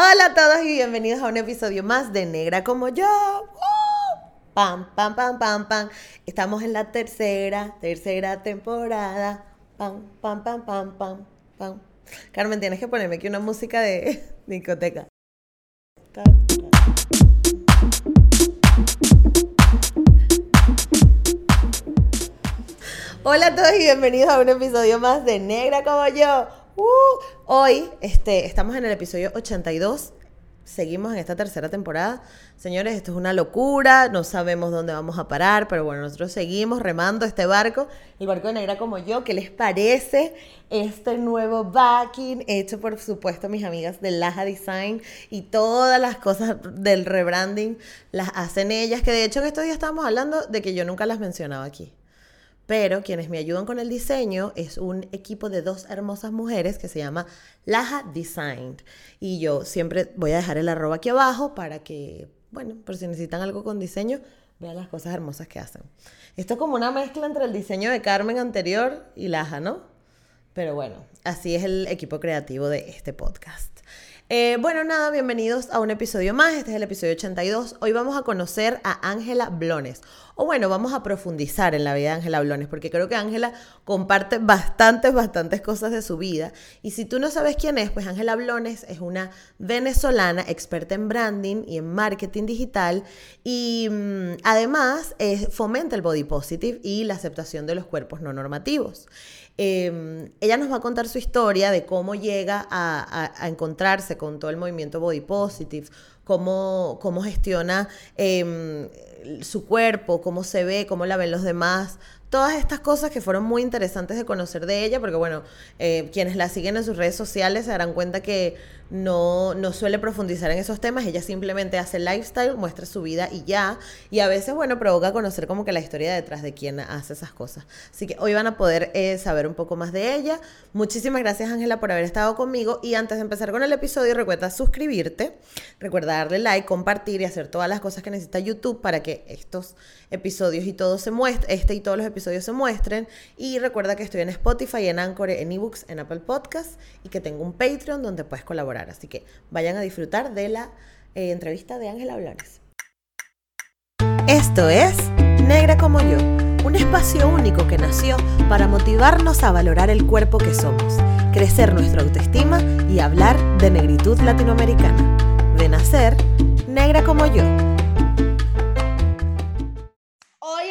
Hola a todos y bienvenidos a un episodio más de Negra como yo. Pam, pam, pam, pam, pam. Estamos en la tercera, tercera temporada. Pam, pam, pam, pam, pam. Carmen, tienes que ponerme aquí una música de discoteca. Hola a todos y bienvenidos a un episodio más de Negra como yo. Uh, hoy este, estamos en el episodio 82. Seguimos en esta tercera temporada. Señores, esto es una locura. No sabemos dónde vamos a parar, pero bueno, nosotros seguimos remando este barco, el barco de Negra como yo. ¿Qué les parece este nuevo backing hecho por supuesto mis amigas de Laja Design y todas las cosas del rebranding las hacen ellas? Que de hecho en estos días estábamos hablando de que yo nunca las mencionaba aquí pero quienes me ayudan con el diseño es un equipo de dos hermosas mujeres que se llama Laja Design. Y yo siempre voy a dejar el arroba aquí abajo para que, bueno, por si necesitan algo con diseño, vean las cosas hermosas que hacen. Esto es como una mezcla entre el diseño de Carmen anterior y Laja, ¿no? Pero bueno, así es el equipo creativo de este podcast. Eh, bueno, nada, bienvenidos a un episodio más. Este es el episodio 82. Hoy vamos a conocer a Ángela Blones. O bueno, vamos a profundizar en la vida de Ángela Blones, porque creo que Ángela comparte bastantes, bastantes cosas de su vida. Y si tú no sabes quién es, pues Ángela Blones es una venezolana experta en branding y en marketing digital. Y mm, además fomenta el body positive y la aceptación de los cuerpos no normativos. Em, ella nos va a contar su historia de cómo llega a, encontrarse con todo el movimiento body positive, cómo, cómo gestiona em, su cuerpo, cómo se ve, cómo la ven los demás, todas estas cosas que fueron muy interesantes de conocer de ella, porque bueno, eh, quienes la siguen en sus redes sociales se darán cuenta que no, no suele profundizar en esos temas, ella simplemente hace lifestyle, muestra su vida y ya, y a veces, bueno, provoca conocer como que la historia detrás de quién hace esas cosas. Así que hoy van a poder eh, saber un poco más de ella. Muchísimas gracias Ángela por haber estado conmigo y antes de empezar con el episodio recuerda suscribirte, recuerda darle like, compartir y hacer todas las cosas que necesita YouTube para que estos episodios y todo se muestre, este y todos los episodios se muestren y recuerda que estoy en Spotify, en Anchor, en eBooks, en Apple Podcasts y que tengo un Patreon donde puedes colaborar Así que vayan a disfrutar de la eh, entrevista de Ángela Blanes. Esto es Negra como yo, un espacio único que nació para motivarnos a valorar el cuerpo que somos, crecer nuestra autoestima y hablar de negritud latinoamericana. De nacer, negra como yo.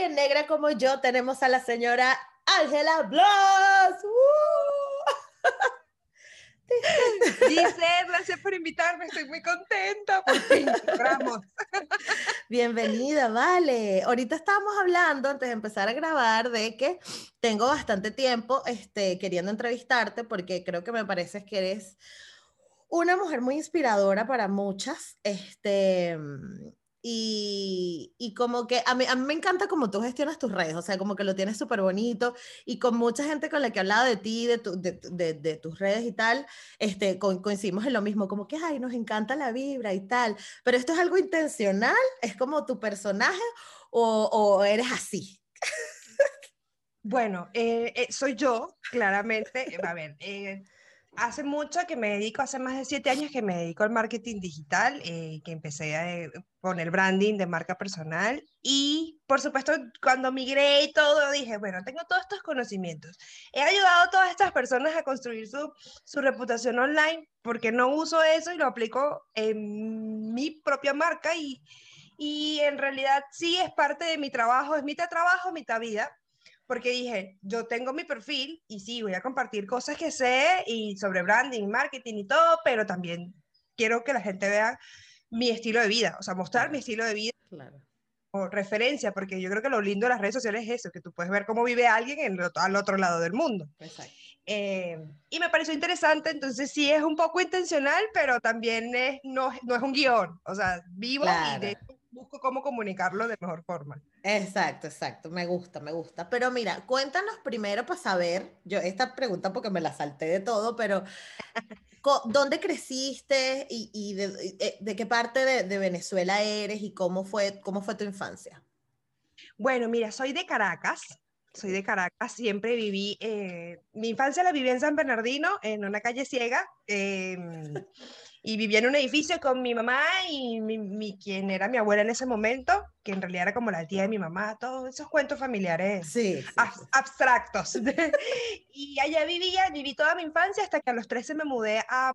Negra como yo tenemos a la señora Ángela Blas. ¡Uh! Giselle, gracias por invitarme, estoy muy contenta, por fin, Bienvenida, vale. Ahorita estábamos hablando, antes de empezar a grabar, de que tengo bastante tiempo este, queriendo entrevistarte porque creo que me parece que eres una mujer muy inspiradora para muchas. Este, y, como que a mí, a mí me encanta como tú gestionas tus redes, o sea, como que lo tienes súper bonito y con mucha gente con la que he hablado de ti, de, de, de, tus redes y tal, este, coincidimos en lo mismo, como que, ay, nos encanta la vibra y tal, pero esto es algo intencional, es como tu personaje o, o eres así. Bueno, eh, eh, soy yo, claramente. A ver, eh, hace mucho que me dedico, hace más de siete años que me dedico al marketing digital, eh, que empecé a eh, poner branding de marca personal y por supuesto cuando migré y todo dije, bueno, tengo todos estos conocimientos. He ayudado a todas estas personas a construir su, su reputación online porque no uso eso y lo aplico en mi propia marca y, y en realidad sí es parte de mi trabajo, es mitad trabajo, mitad vida porque dije, yo tengo mi perfil y sí, voy a compartir cosas que sé y sobre branding, marketing y todo, pero también quiero que la gente vea mi estilo de vida, o sea, mostrar mi estilo de vida claro. o referencia, porque yo creo que lo lindo de las redes sociales es eso, que tú puedes ver cómo vive alguien en, al otro lado del mundo. Eh, y me pareció interesante, entonces sí es un poco intencional, pero también es, no, no es un guion, o sea, vivo y de busco cómo comunicarlo de mejor forma. Exacto, exacto, me gusta, me gusta. Pero mira, cuéntanos primero para saber, yo esta pregunta porque me la salté de todo, pero ¿dónde creciste y, eh, de, qué parte de, Venezuela eres y cómo fue, cómo fue tu infancia? Bueno, mira, soy de Caracas, soy de Caracas, siempre viví, eh, mi infancia la viví en San Bernardino, en una calle ciega. Em, y vivía en un edificio con mi mamá y mi, mi, quien era mi abuela en ese momento, que en realidad era como la tía de mi mamá, todos esos cuentos familiares sí, abstractos. y allá vivía, viví toda mi infancia hasta que a los 13 me mudé a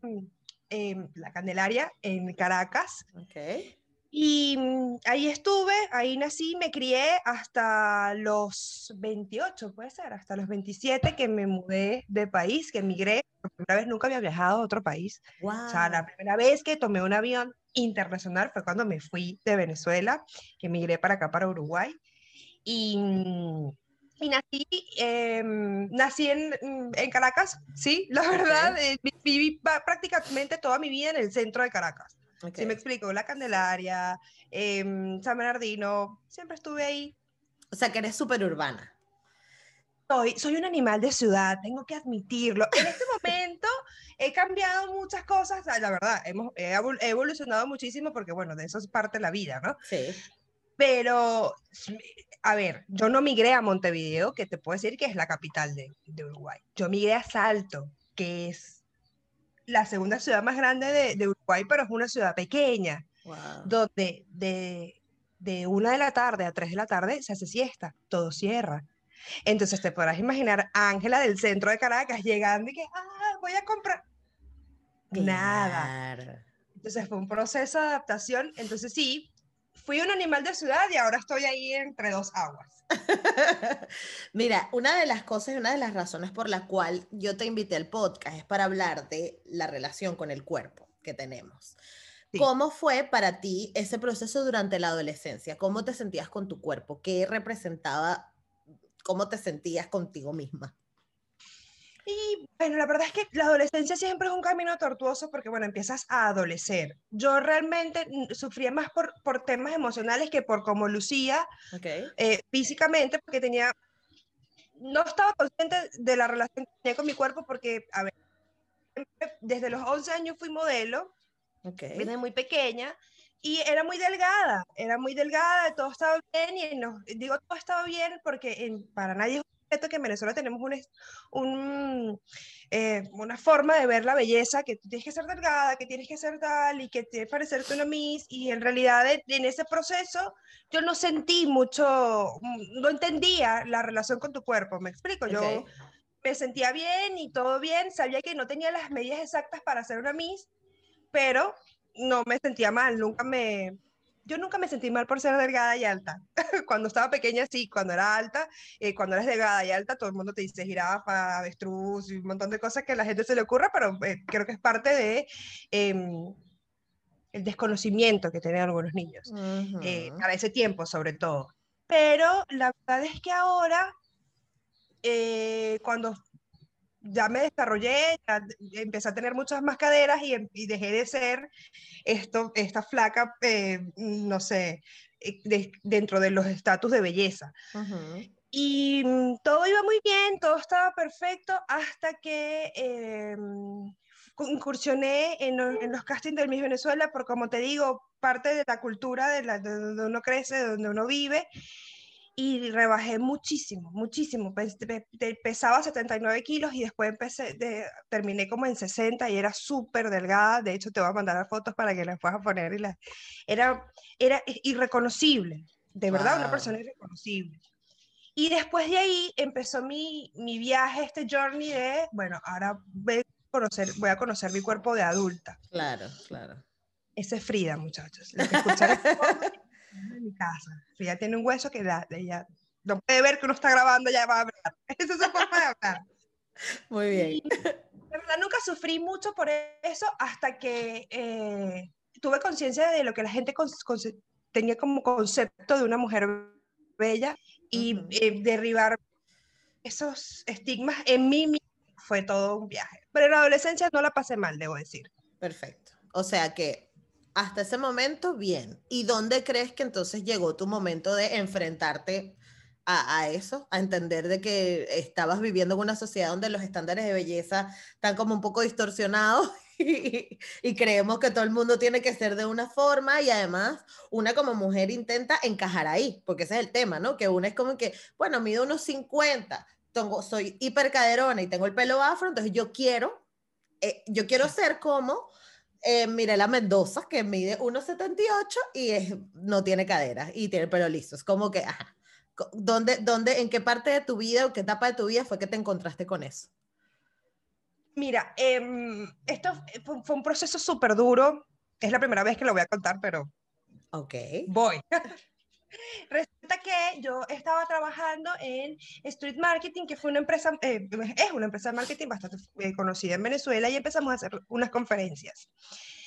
eh, La Candelaria, en Caracas. Okay. Y mm, ahí estuve, ahí nací, me crié hasta los 28, puede ser, hasta los 27 que me mudé de país, que emigré. Por primera vez nunca había viajado a otro país. Wow. O sea, la primera vez que tomé un avión internacional fue cuando me fui de Venezuela, que emigré para acá, para Uruguay. Y, mm, y nací, eh, nací en, en, Caracas, sí, la verdad, okay. eh, viví prácticamente toda mi vida en el centro de Caracas. Okay. Sí, me explico, La Candelaria, eh, San Bernardino, siempre estuve ahí. O sea, que eres súper urbana. Soy, soy un animal de ciudad, tengo que admitirlo. En este momento he cambiado muchas cosas, la verdad, hemos, he evolucionado muchísimo porque, bueno, de eso es parte de la vida, ¿no? Sí. Pero, a ver, yo no migré a Montevideo, que te puedo decir que es la capital de, de Uruguay. Yo migré a Salto, que es la segunda ciudad más grande de, de, Uruguay, pero es una ciudad pequeña, wow. donde de, de una de la tarde a tres de la tarde se hace siesta, todo cierra. Entonces te podrás imaginar a Ángela del centro de Caracas llegando y que, ah, voy a comprar. Claro. Nada. Entonces fue un proceso de adaptación. Entonces sí, fui un animal de ciudad y ahora estoy ahí entre dos aguas. Mira, una de las cosas una de las razones por la cual yo te invité al podcast es para hablar de la relación con el cuerpo que tenemos. Sí. ¿Cómo fue para ti ese proceso durante la adolescencia? ¿Cómo te sentías con tu cuerpo? ¿Qué representaba? ¿Cómo te sentías contigo misma? Y bueno, la verdad es que la adolescencia siempre es un camino tortuoso porque, bueno, empiezas a adolecer. Yo realmente sufría más por, por temas emocionales que por cómo lucía okay. eh, físicamente, porque tenía, no estaba consciente de la relación que tenía con mi cuerpo porque, a ver, desde los 11 años fui modelo, okay. desde muy pequeña, y era muy delgada, era muy delgada, todo estaba bien, y no, digo todo estaba bien porque en, para nadie es que en Venezuela tenemos un, un, eh, una forma de ver la belleza, que tienes que ser delgada, que tienes que ser tal, y que tienes que parecerte una Miss, y en realidad en ese proceso yo no sentí mucho, no entendía la relación con tu cuerpo, me explico, yo Okay. me sentía bien y todo bien, sabía que no tenía las medidas exactas para ser una Miss, pero no me sentía mal, nunca me, yo nunca me sentí mal por ser delgada y alta. cuando estaba pequeña, sí, cuando era alta, eh, cuando eres delgada y alta, todo el mundo te dice jirafa, avestruz y un montón de cosas que a la gente se le ocurra, pero eh, creo que es parte de eh, el desconocimiento que tienen algunos niños, Uh -huh. eh, para ese tiempo sobre todo. Pero la verdad es que ahora, eh, cuando ya me desarrollé, ya empecé a tener muchas más caderas y, y dejé de ser esto, esta flaca, eh, no sé, eh, de, dentro de los estatus de belleza. Uh -huh. Y mm, todo iba muy bien, todo estaba perfecto hasta que eh, incursioné en, en, los castings del Miss Venezuela, por como te digo, parte de la cultura de, la, de donde uno crece, de donde uno vive, y rebajé muchísimo, muchísimo. Pesaba 79 kilos y después empecé de, terminé como en 60 y era súper delgada. De hecho, te voy a mandar las fotos para que las puedas poner. Y era, era irreconocible, de verdad, wow. una persona irreconocible. Y después de ahí empezó mi, mi viaje, este journey de, bueno, ahora voy a, conocer, voy a conocer mi cuerpo de adulta. Claro, claro. Ese es Frida, muchachos. Lo que escucharon en mi casa. Frida tiene un hueso que la, ella no puede ver que uno está grabando, ya va a hablar. Esa es su forma de hablar. Muy bien. De verdad, nunca sufrí mucho por eso hasta que eh, tuve conciencia de lo que la gente con, con, tenía como concepto de una mujer bella y uh -huh. eh, derribar esos estigmas en mí fue todo un viaje. Pero en la adolescencia no la pasé mal, debo decir. Perfecto. O sea que hasta ese momento, bien. ¿Y dónde crees que entonces llegó tu momento de enfrentarte a, a, eso? A entender de que estabas viviendo en una sociedad donde los estándares de belleza están como un poco distorsionados y, y creemos que todo el mundo tiene que ser de una forma y además una como mujer intenta encajar ahí, porque ese es el tema, ¿no? Que una es como que, bueno, mido unos 50, tengo, soy hipercaderona y tengo el pelo afro, entonces yo quiero, eh, yo quiero ser como eh, Mirela Mendoza, que mide 1,78 y es, no tiene caderas y tiene el pelo liso. Es como que, ajá, ¿dónde, dónde, ¿en qué parte de tu vida o qué etapa de tu vida fue que te encontraste con eso? Mira, em, esto fue, fue un proceso súper duro. Es la primera vez que lo voy a contar, pero Ok. voy. Resulta que yo estaba trabajando en Street Marketing, que fue una empresa, eh, es una empresa de marketing bastante eh, conocida en Venezuela, y empezamos a hacer unas conferencias.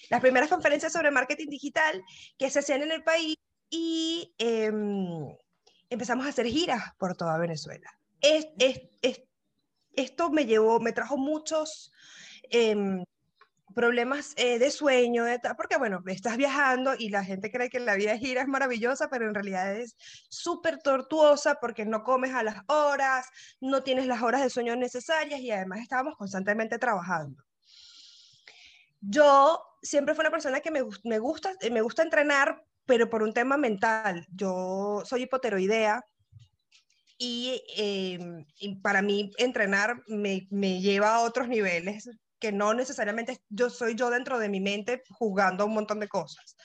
Las primeras conferencias sobre marketing digital que se hacían en el país y em, empezamos a hacer giras por toda Venezuela. Es, es, es, esto me llevó, me trajo muchos em, problemas eh, de sueño, porque bueno, estás viajando y la gente cree que la vida de gira es maravillosa, pero en realidad es súper tortuosa porque no comes a las horas, no tienes las horas de sueño necesarias y además estábamos constantemente trabajando. Yo siempre fui una persona que me, gusta, me gusta entrenar, pero por un tema mental. Yo soy hipoteroidea, y, eh, y, para mí entrenar me, lleva a otros niveles que no necesariamente yo soy yo dentro de mi mente juzgando un montón de cosas.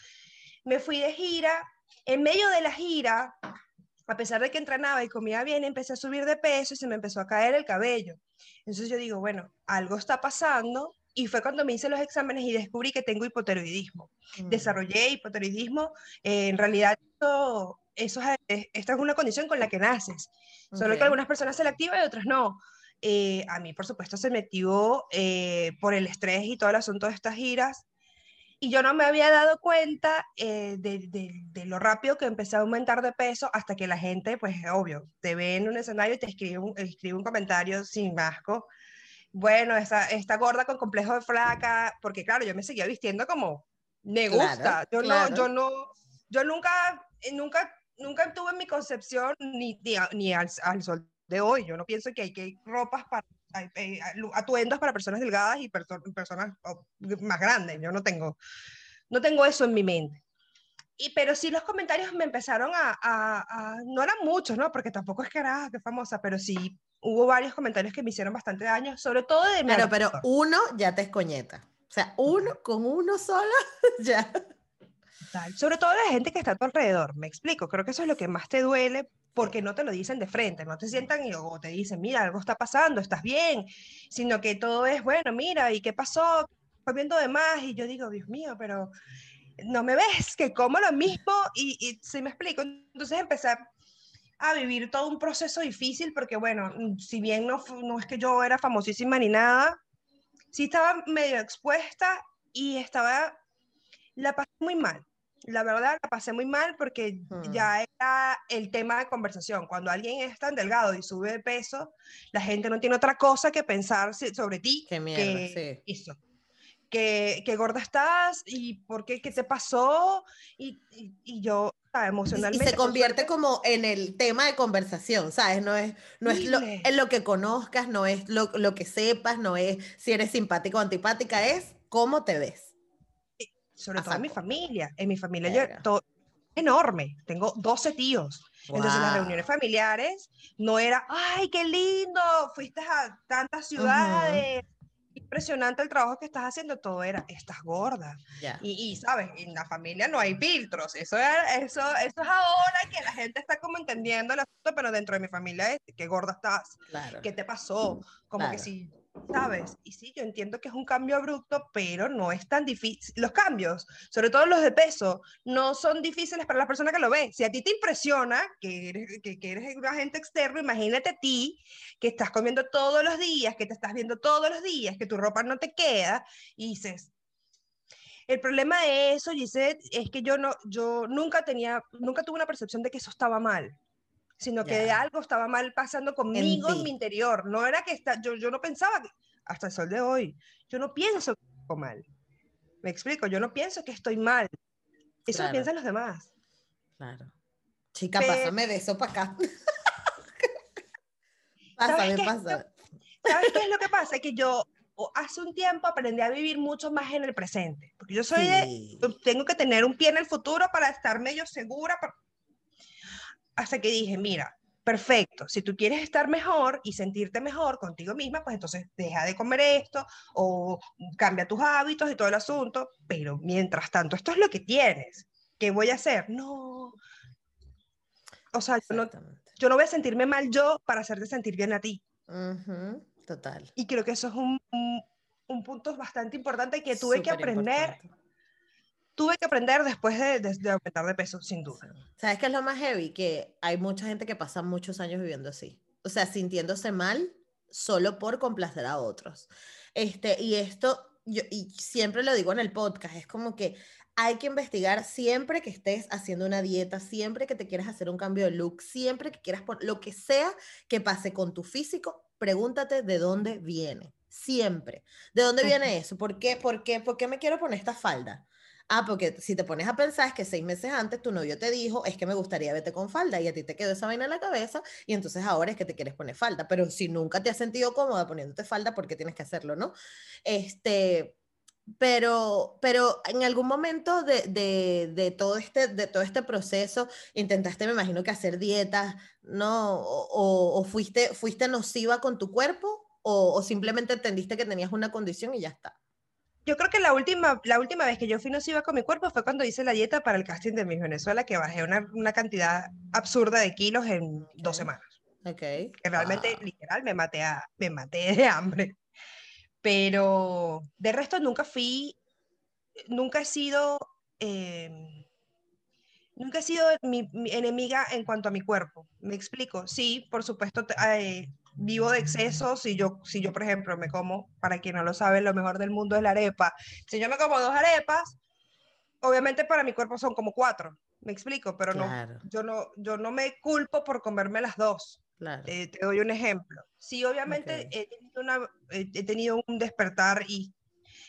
Me fui de gira, en medio de la gira, a pesar de que entrenaba y comía bien, empecé a subir de peso y se me empezó a caer el cabello. Entonces yo digo, bueno, algo está pasando y fue cuando me hice los exámenes y descubrí que tengo hipotiroidismo. Mm. Desarrollé hipotiroidismo, eh, en realidad esto, eso es, esta es una condición con la que naces, okay. solo que algunas personas se la activan y otras no. Eh, a mí, por supuesto, se me activó eh, por el estrés y todo el asunto de estas giras. Y yo no me había dado cuenta eh, de, de, de, lo rápido que empecé a aumentar de peso hasta que la gente, pues obvio, te ve en un escenario y te escribe un, escribe un comentario sin asco. Bueno, esta, esta gorda con complejo de flaca, porque claro, yo me seguía vistiendo como me gusta. Claro, yo, claro. no, yo no, yo nunca, nunca, nunca tuve mi concepción ni, ni, ni al, al sol de hoy. Yo no pienso que hay que ropas para atuendos para personas delgadas y perso personas más grandes. Yo no tengo, no tengo eso en mi mente. Y, pero sí los comentarios me empezaron a, a, a, no eran muchos, ¿no? Porque tampoco es que era que famosa, pero sí hubo varios comentarios que me hicieron bastante daño, sobre todo de Claro, pero uno ya te escoñeta. O sea, uno con uno solo ya. Sobre todo la gente que está a tu alrededor, me explico, creo que eso es lo que más te duele porque no te lo dicen de frente, no te sientan y o te dicen, mira, algo está pasando, estás bien, sino que todo es, bueno, mira, ¿y qué pasó? Estoy viendo de más y yo digo, Dios mío, pero no me ves, que como lo mismo y, y me explico, entonces empecé a vivir todo un proceso difícil porque, bueno, si bien no, no es que yo era famosísima ni nada, sí estaba medio expuesta y estaba, la pasé muy mal la verdad la pasé muy mal porque hmm. ya era el tema de conversación. Cuando alguien es tan delgado y sube de peso, la gente no tiene otra cosa que pensar sobre ti. Qué mierda, que sí. eso. Que, que, gorda estás y por qué, qué te pasó. Y, y, y yo, emocionalmente. Y se convierte como en el tema de conversación, ¿sabes? No es, no es lo, es lo que conozcas, no es lo, lo que sepas, no es si eres simpático o antipática, es cómo te ves sobre todo en mi familia. En mi familia yo, todo, enorme, tengo 12 tíos. Wow. Entonces las reuniones familiares no era, ay, qué lindo, fuiste a tantas ciudades. Uh -huh. Impresionante el trabajo que estás haciendo, todo era, estás gorda. Yeah. Y, y, sabes, en la familia no hay filtros, eso es, eso, eso es ahora que la gente está como entendiendo el asunto, pero dentro de mi familia es, qué gorda estás, claro. qué te pasó, como claro. que si ¿sabes? Y sí, yo entiendo que es un cambio abrupto, pero no es tan difícil. Los cambios, sobre todo los de peso, no son difíciles para la persona que lo ve. Si a ti te impresiona que eres, que, que eres un agente externo, imagínate a ti que estás comiendo todos los días, que te estás viendo todos los días, que tu ropa no te queda, y dices, el problema de eso, Gisette, es que yo, no, yo nunca tenía, nunca tuve una percepción de que eso estaba mal sino que yeah. algo estaba mal pasando conmigo en, en, mi interior. No era que está, yo, yo no pensaba, que, hasta el sol de hoy, yo no pienso que estoy mal. Me explico, yo no pienso que estoy mal. Eso claro. lo piensan los demás. Claro. Chica, Pero, pásame de eso para acá. pásame, pasa. ¿Sabes qué es lo que pasa? Que yo hace un tiempo aprendí a vivir mucho más en el presente. Porque yo soy sí. de, tengo que tener un pie en el futuro para estar medio segura, hasta que dije, mira, perfecto. Si tú quieres estar mejor y sentirte mejor contigo misma, pues entonces deja de comer esto o cambia tus hábitos y todo el asunto. Pero mientras tanto, esto es lo que tienes. ¿Qué voy a hacer? No. O sea, yo no, yo no voy a sentirme mal yo para hacerte sentir bien a ti. Total. Y creo que eso es un, un, punto bastante importante que tuve que aprender. Tuve que aprender después de, de, aumentar de peso, sin duda. ¿Sabes qué es lo más heavy? Que hay mucha gente que pasa muchos años viviendo así. O sea, sintiéndose mal solo por complacer a otros. Este, y esto, yo y siempre lo digo en el podcast, es como que hay que investigar siempre que estés haciendo una dieta, siempre que te quieras hacer un cambio de look, siempre que quieras poner lo que sea que pase con tu físico, pregúntate de dónde viene. Siempre. ¿De dónde viene eso? ¿Por qué, por qué, por qué me quiero poner esta falda? Ah, porque si te pones a pensar es que seis meses antes tu novio te dijo, es que me gustaría verte con falda y a ti te quedó esa vaina en la cabeza y entonces ahora es que te quieres poner falda. Pero si nunca te has sentido cómoda poniéndote falda, ¿por qué tienes que hacerlo, no? Este, pero, pero en algún momento de, de, todo este, de todo este proceso intentaste, me imagino que hacer dietas, ¿no? O, o fuiste, fuiste nociva con tu cuerpo o, o, simplemente entendiste que tenías una condición y ya está. Yo creo que la última, la última vez que yo fui nociva con mi cuerpo fue cuando hice la dieta para el casting de Miss Venezuela, que bajé una, una cantidad absurda de kilos en dos semanas. Ok. Que realmente, literal, me maté, a, me maté de hambre pero de resto nunca fui, nunca he sido, em, nunca he sido mi, enemiga en cuanto a mi cuerpo. Me explico. Sí, por supuesto, eh, vivo de excesos. Si yo, si yo, por ejemplo, me como, para quien no lo sabe, lo mejor del mundo es la arepa. Si yo me como dos arepas, obviamente para mi cuerpo son como cuatro. Me explico, pero no, yo no, yo no me culpo por comerme las dos. Eh, te doy un ejemplo. Sí, obviamente he, tenido una, he tenido un despertar y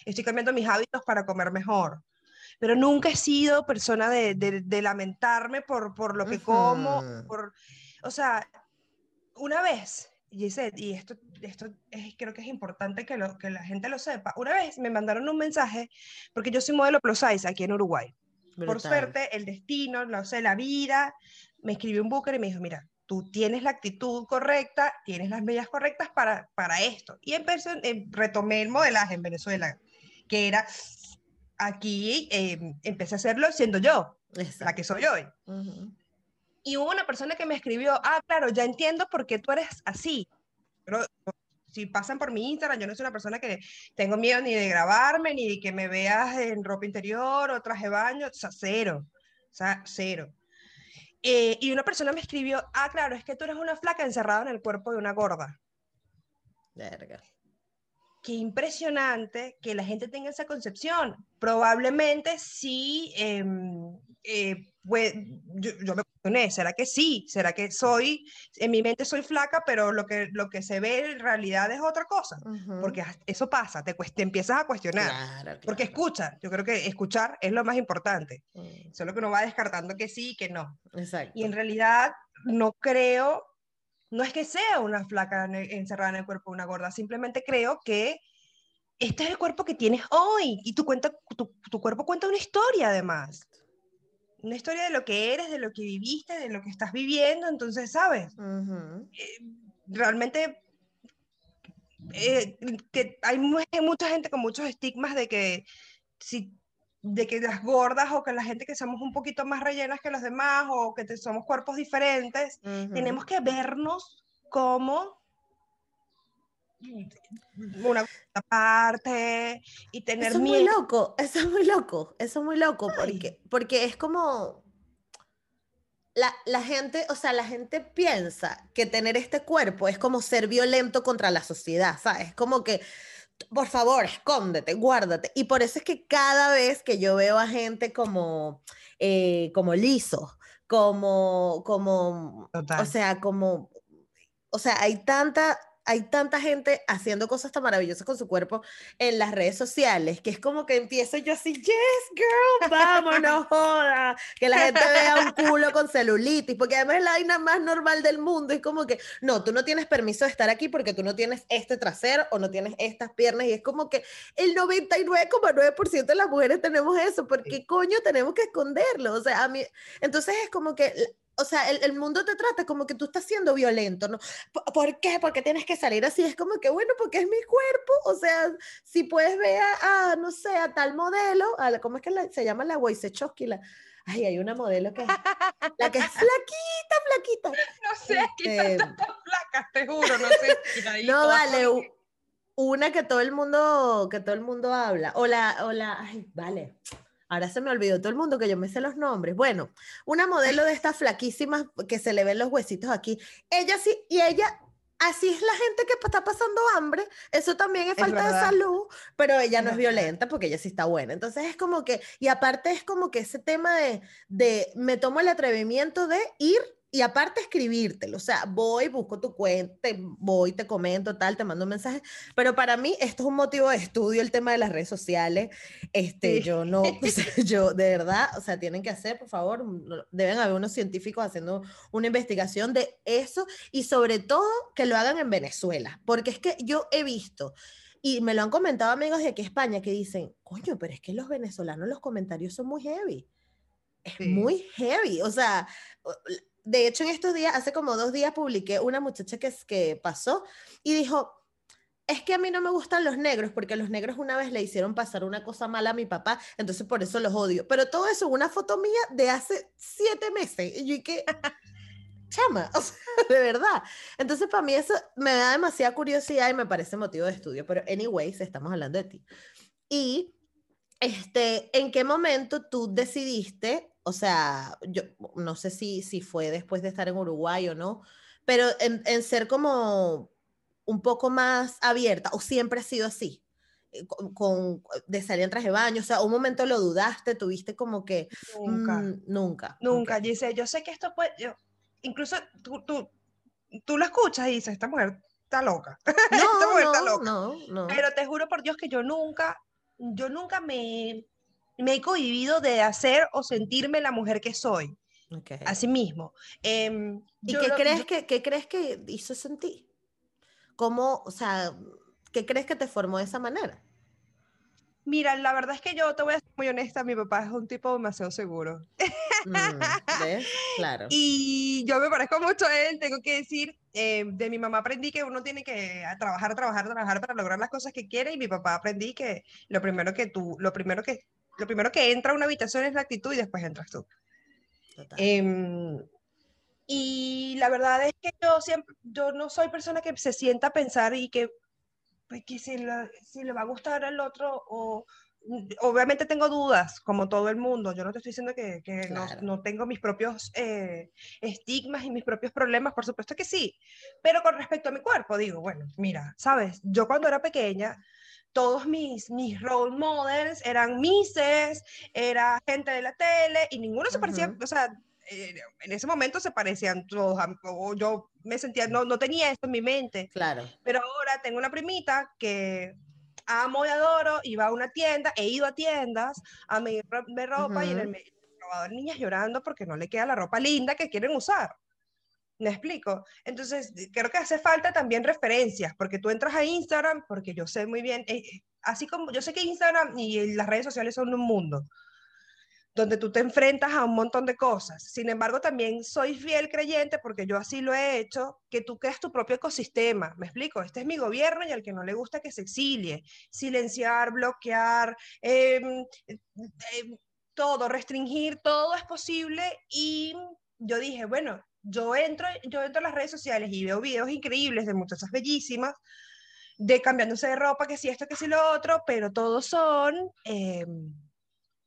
estoy cambiando mis hábitos para comer mejor, pero nunca he sido persona de, de, lamentarme por, por lo que como, por, o sea, una vez, y esto, esto es, creo que es importante que, lo, que la gente lo sepa, una vez me mandaron un mensaje, porque yo soy modelo plus size aquí en Uruguay. Por suerte, el destino, no sé, la vida, me escribió un booker y me dijo, mira, tú tienes la actitud correcta, tienes las medidas correctas para, para esto. Y empecé, em, retomé el modelaje en Venezuela, que era aquí, em, empecé a hacerlo siendo yo, la que soy hoy. Y hubo una persona que me escribió, ah, claro, ya entiendo por qué tú eres así. Pero si pasan por mi Instagram, yo no soy una persona que tengo miedo ni de grabarme, ni de que me veas en ropa interior o traje baño, o sea, cero, o sea, cero. Eh, y una persona me escribió, ah, claro, es que tú eres una flaca encerrada en el cuerpo de una gorda. Verga. Qué impresionante que la gente tenga esa concepción. Probablemente sí em, eh, pues, yo, me cuestioné, ¿será que sí? ¿Será que soy, en mi mente soy flaca, pero lo que, lo que se ve en realidad es otra cosa? Porque eso pasa, te, te, empiezas a cuestionar. Porque escucha, yo creo que escuchar es lo más importante. Mm. Solo que uno va descartando que sí y que no. Exacto. Y en realidad no creo, no es que sea una flaca encerrada en el cuerpo de una gorda, simplemente creo que este es el cuerpo que tienes hoy y tu, cuenta, tu, tu cuerpo cuenta una historia además una historia de lo que eres, de lo que viviste, de lo que estás viviendo, entonces, ¿sabes? Eh, realmente eh, que hay mucha gente con muchos estigmas de que si de que las gordas o que la gente que somos un poquito más rellenas que los demás o que somos cuerpos diferentes, tenemos que vernos como una parte y tener eso es muy loco, eso es muy loco, eso es muy loco, porque, porque es como la, la, gente, o sea, la gente piensa que tener este cuerpo es como ser violento contra la sociedad, ¿sabes? Como que, por favor, escóndete, guárdate. Y por eso es que cada vez que yo veo a gente como, eh, como liso, como, como, o sea, como, o sea, hay tanta hay tanta gente haciendo cosas tan maravillosas con su cuerpo en las redes sociales, que es como que empiezo yo así, yes, girl, vámonos, joda, que la gente vea un culo con celulitis, porque además es la vaina más normal del mundo, es como que, no, tú no tienes permiso de estar aquí porque tú no tienes este trasero o no tienes estas piernas, y es como que el 99,9% de las mujeres tenemos eso, porque coño tenemos que esconderlo? O sea, a mí, entonces es como que o sea, el, mundo te trata como que tú estás siendo violento, ¿no? ¿Por, qué? Porque tienes que salir así. Es como que, bueno, porque es mi cuerpo. O sea, si puedes ver a, no sé, a tal modelo, a ¿cómo es que se llama la Wojciechowski? La, ay, hay una modelo que, la que es flaquita, flaquita. No sé, este, quizás flaca, te juro, no sé. no, vale, una que todo el mundo, que todo el mundo habla. O la, o la, ay, vale Ahora se me olvidó todo el mundo que yo me sé los nombres. Bueno, una modelo de estas flaquísimas que se le ven los huesitos aquí. Ella sí, y ella, así es la gente que está pasando hambre. Eso también es falta de salud, pero ella no es violenta porque ella sí está buena. Entonces es como que, y aparte es como que ese tema de, de me tomo el atrevimiento de ir y aparte escribírtelo, o sea, voy, busco tu cuenta, voy, te comento, tal, te mando un mensaje, pero para mí esto es un motivo de estudio, el tema de las redes sociales, este, yo no, yo de verdad, o sea, tienen que hacer, por favor, deben haber unos científicos haciendo una investigación de eso y sobre todo que lo hagan en Venezuela, porque es que yo he visto y me lo han comentado amigos de aquí España que dicen, coño, pero es que los venezolanos los comentarios son muy heavy. Es muy heavy, o sea, de hecho, en estos días, hace como dos días, publiqué una muchacha que, que pasó y dijo, es que a mí no me gustan los negros, porque los negros una vez le hicieron pasar una cosa mala a mi papá, entonces por eso los odio. Pero todo eso, una foto mía de hace siete meses. Y yo que, chama, o sea, de verdad. Entonces para mí eso me da demasiada curiosidad y me parece motivo de estudio. Pero anyways, estamos hablando de ti. Y, este, ¿en qué momento tú decidiste o sea, yo no sé si, si fue después de estar en Uruguay o no, pero en, ser como un poco más abierta, o siempre ha sido así, eh, con, de salir en traje de baño, o sea, un momento lo dudaste, tuviste como que... Nunca. Mm, nunca. Nunca, dice, yo sé que esto puede, yo, incluso tú, tú, tú lo escuchas y dices, esta mujer está loca. No, esta mujer no, está loca. No, no. Pero te juro por Dios que yo nunca, yo nunca me, me he cohibido de hacer o sentirme la mujer que soy. Okay. Así mismo. Em, ¿Y qué, crees que, qué crees que hizo sentir? ¿Cómo, o sea, qué crees que te formó de esa manera? Mira, la verdad es que yo te voy a ser muy honesta, mi papá es un tipo demasiado seguro. Mm, Claro. Y yo me parezco mucho a él, tengo que decir, eh, de mi mamá aprendí que uno tiene que trabajar, trabajar, trabajar para lograr las cosas que quiere y mi papá aprendí que lo primero que tú, lo primero que lo primero que entra a una habitación es la actitud y después entras tú. Em, y la verdad es que yo siempre, yo no soy persona que se sienta a pensar y que, pues, que si, si le va a gustar al otro o obviamente tengo dudas, como todo el mundo. Yo no te estoy diciendo que, que no, no, tengo mis propios eh, estigmas y mis propios problemas, por supuesto que sí. Pero con respecto a mi cuerpo, digo, bueno, mira, sabes, yo cuando era pequeña, todos mis, mis role models eran mises, era gente de la tele y ninguno se parecía, o sea, eh, en ese momento se parecían todos, o yo me sentía, no, no tenía esto en mi mente. Claro. Pero ahora tengo una primita que amo y adoro y va a una tienda, he ido a tiendas a medirme ropa y en el, el probador niñas llorando porque no le queda la ropa linda que quieren usar. ¿Me explico? Entonces, creo que hace falta también referencias, porque tú entras a Instagram, porque yo sé muy bien, eh, así como yo sé que Instagram y las redes sociales son un mundo donde tú te enfrentas a un montón de cosas. Sin embargo, también soy fiel creyente, porque yo así lo he hecho, que tú creas tu propio ecosistema. ¿Me explico? Este es mi gobierno y al que no le gusta que se exilie. Silenciar, bloquear, em, em, todo, restringir, todo es posible. Y yo dije, bueno, yo entro, yo entro a las redes sociales y veo videos increíbles de muchachas bellísimas, de cambiándose de ropa, que si esto, que si lo otro, pero todos son, em,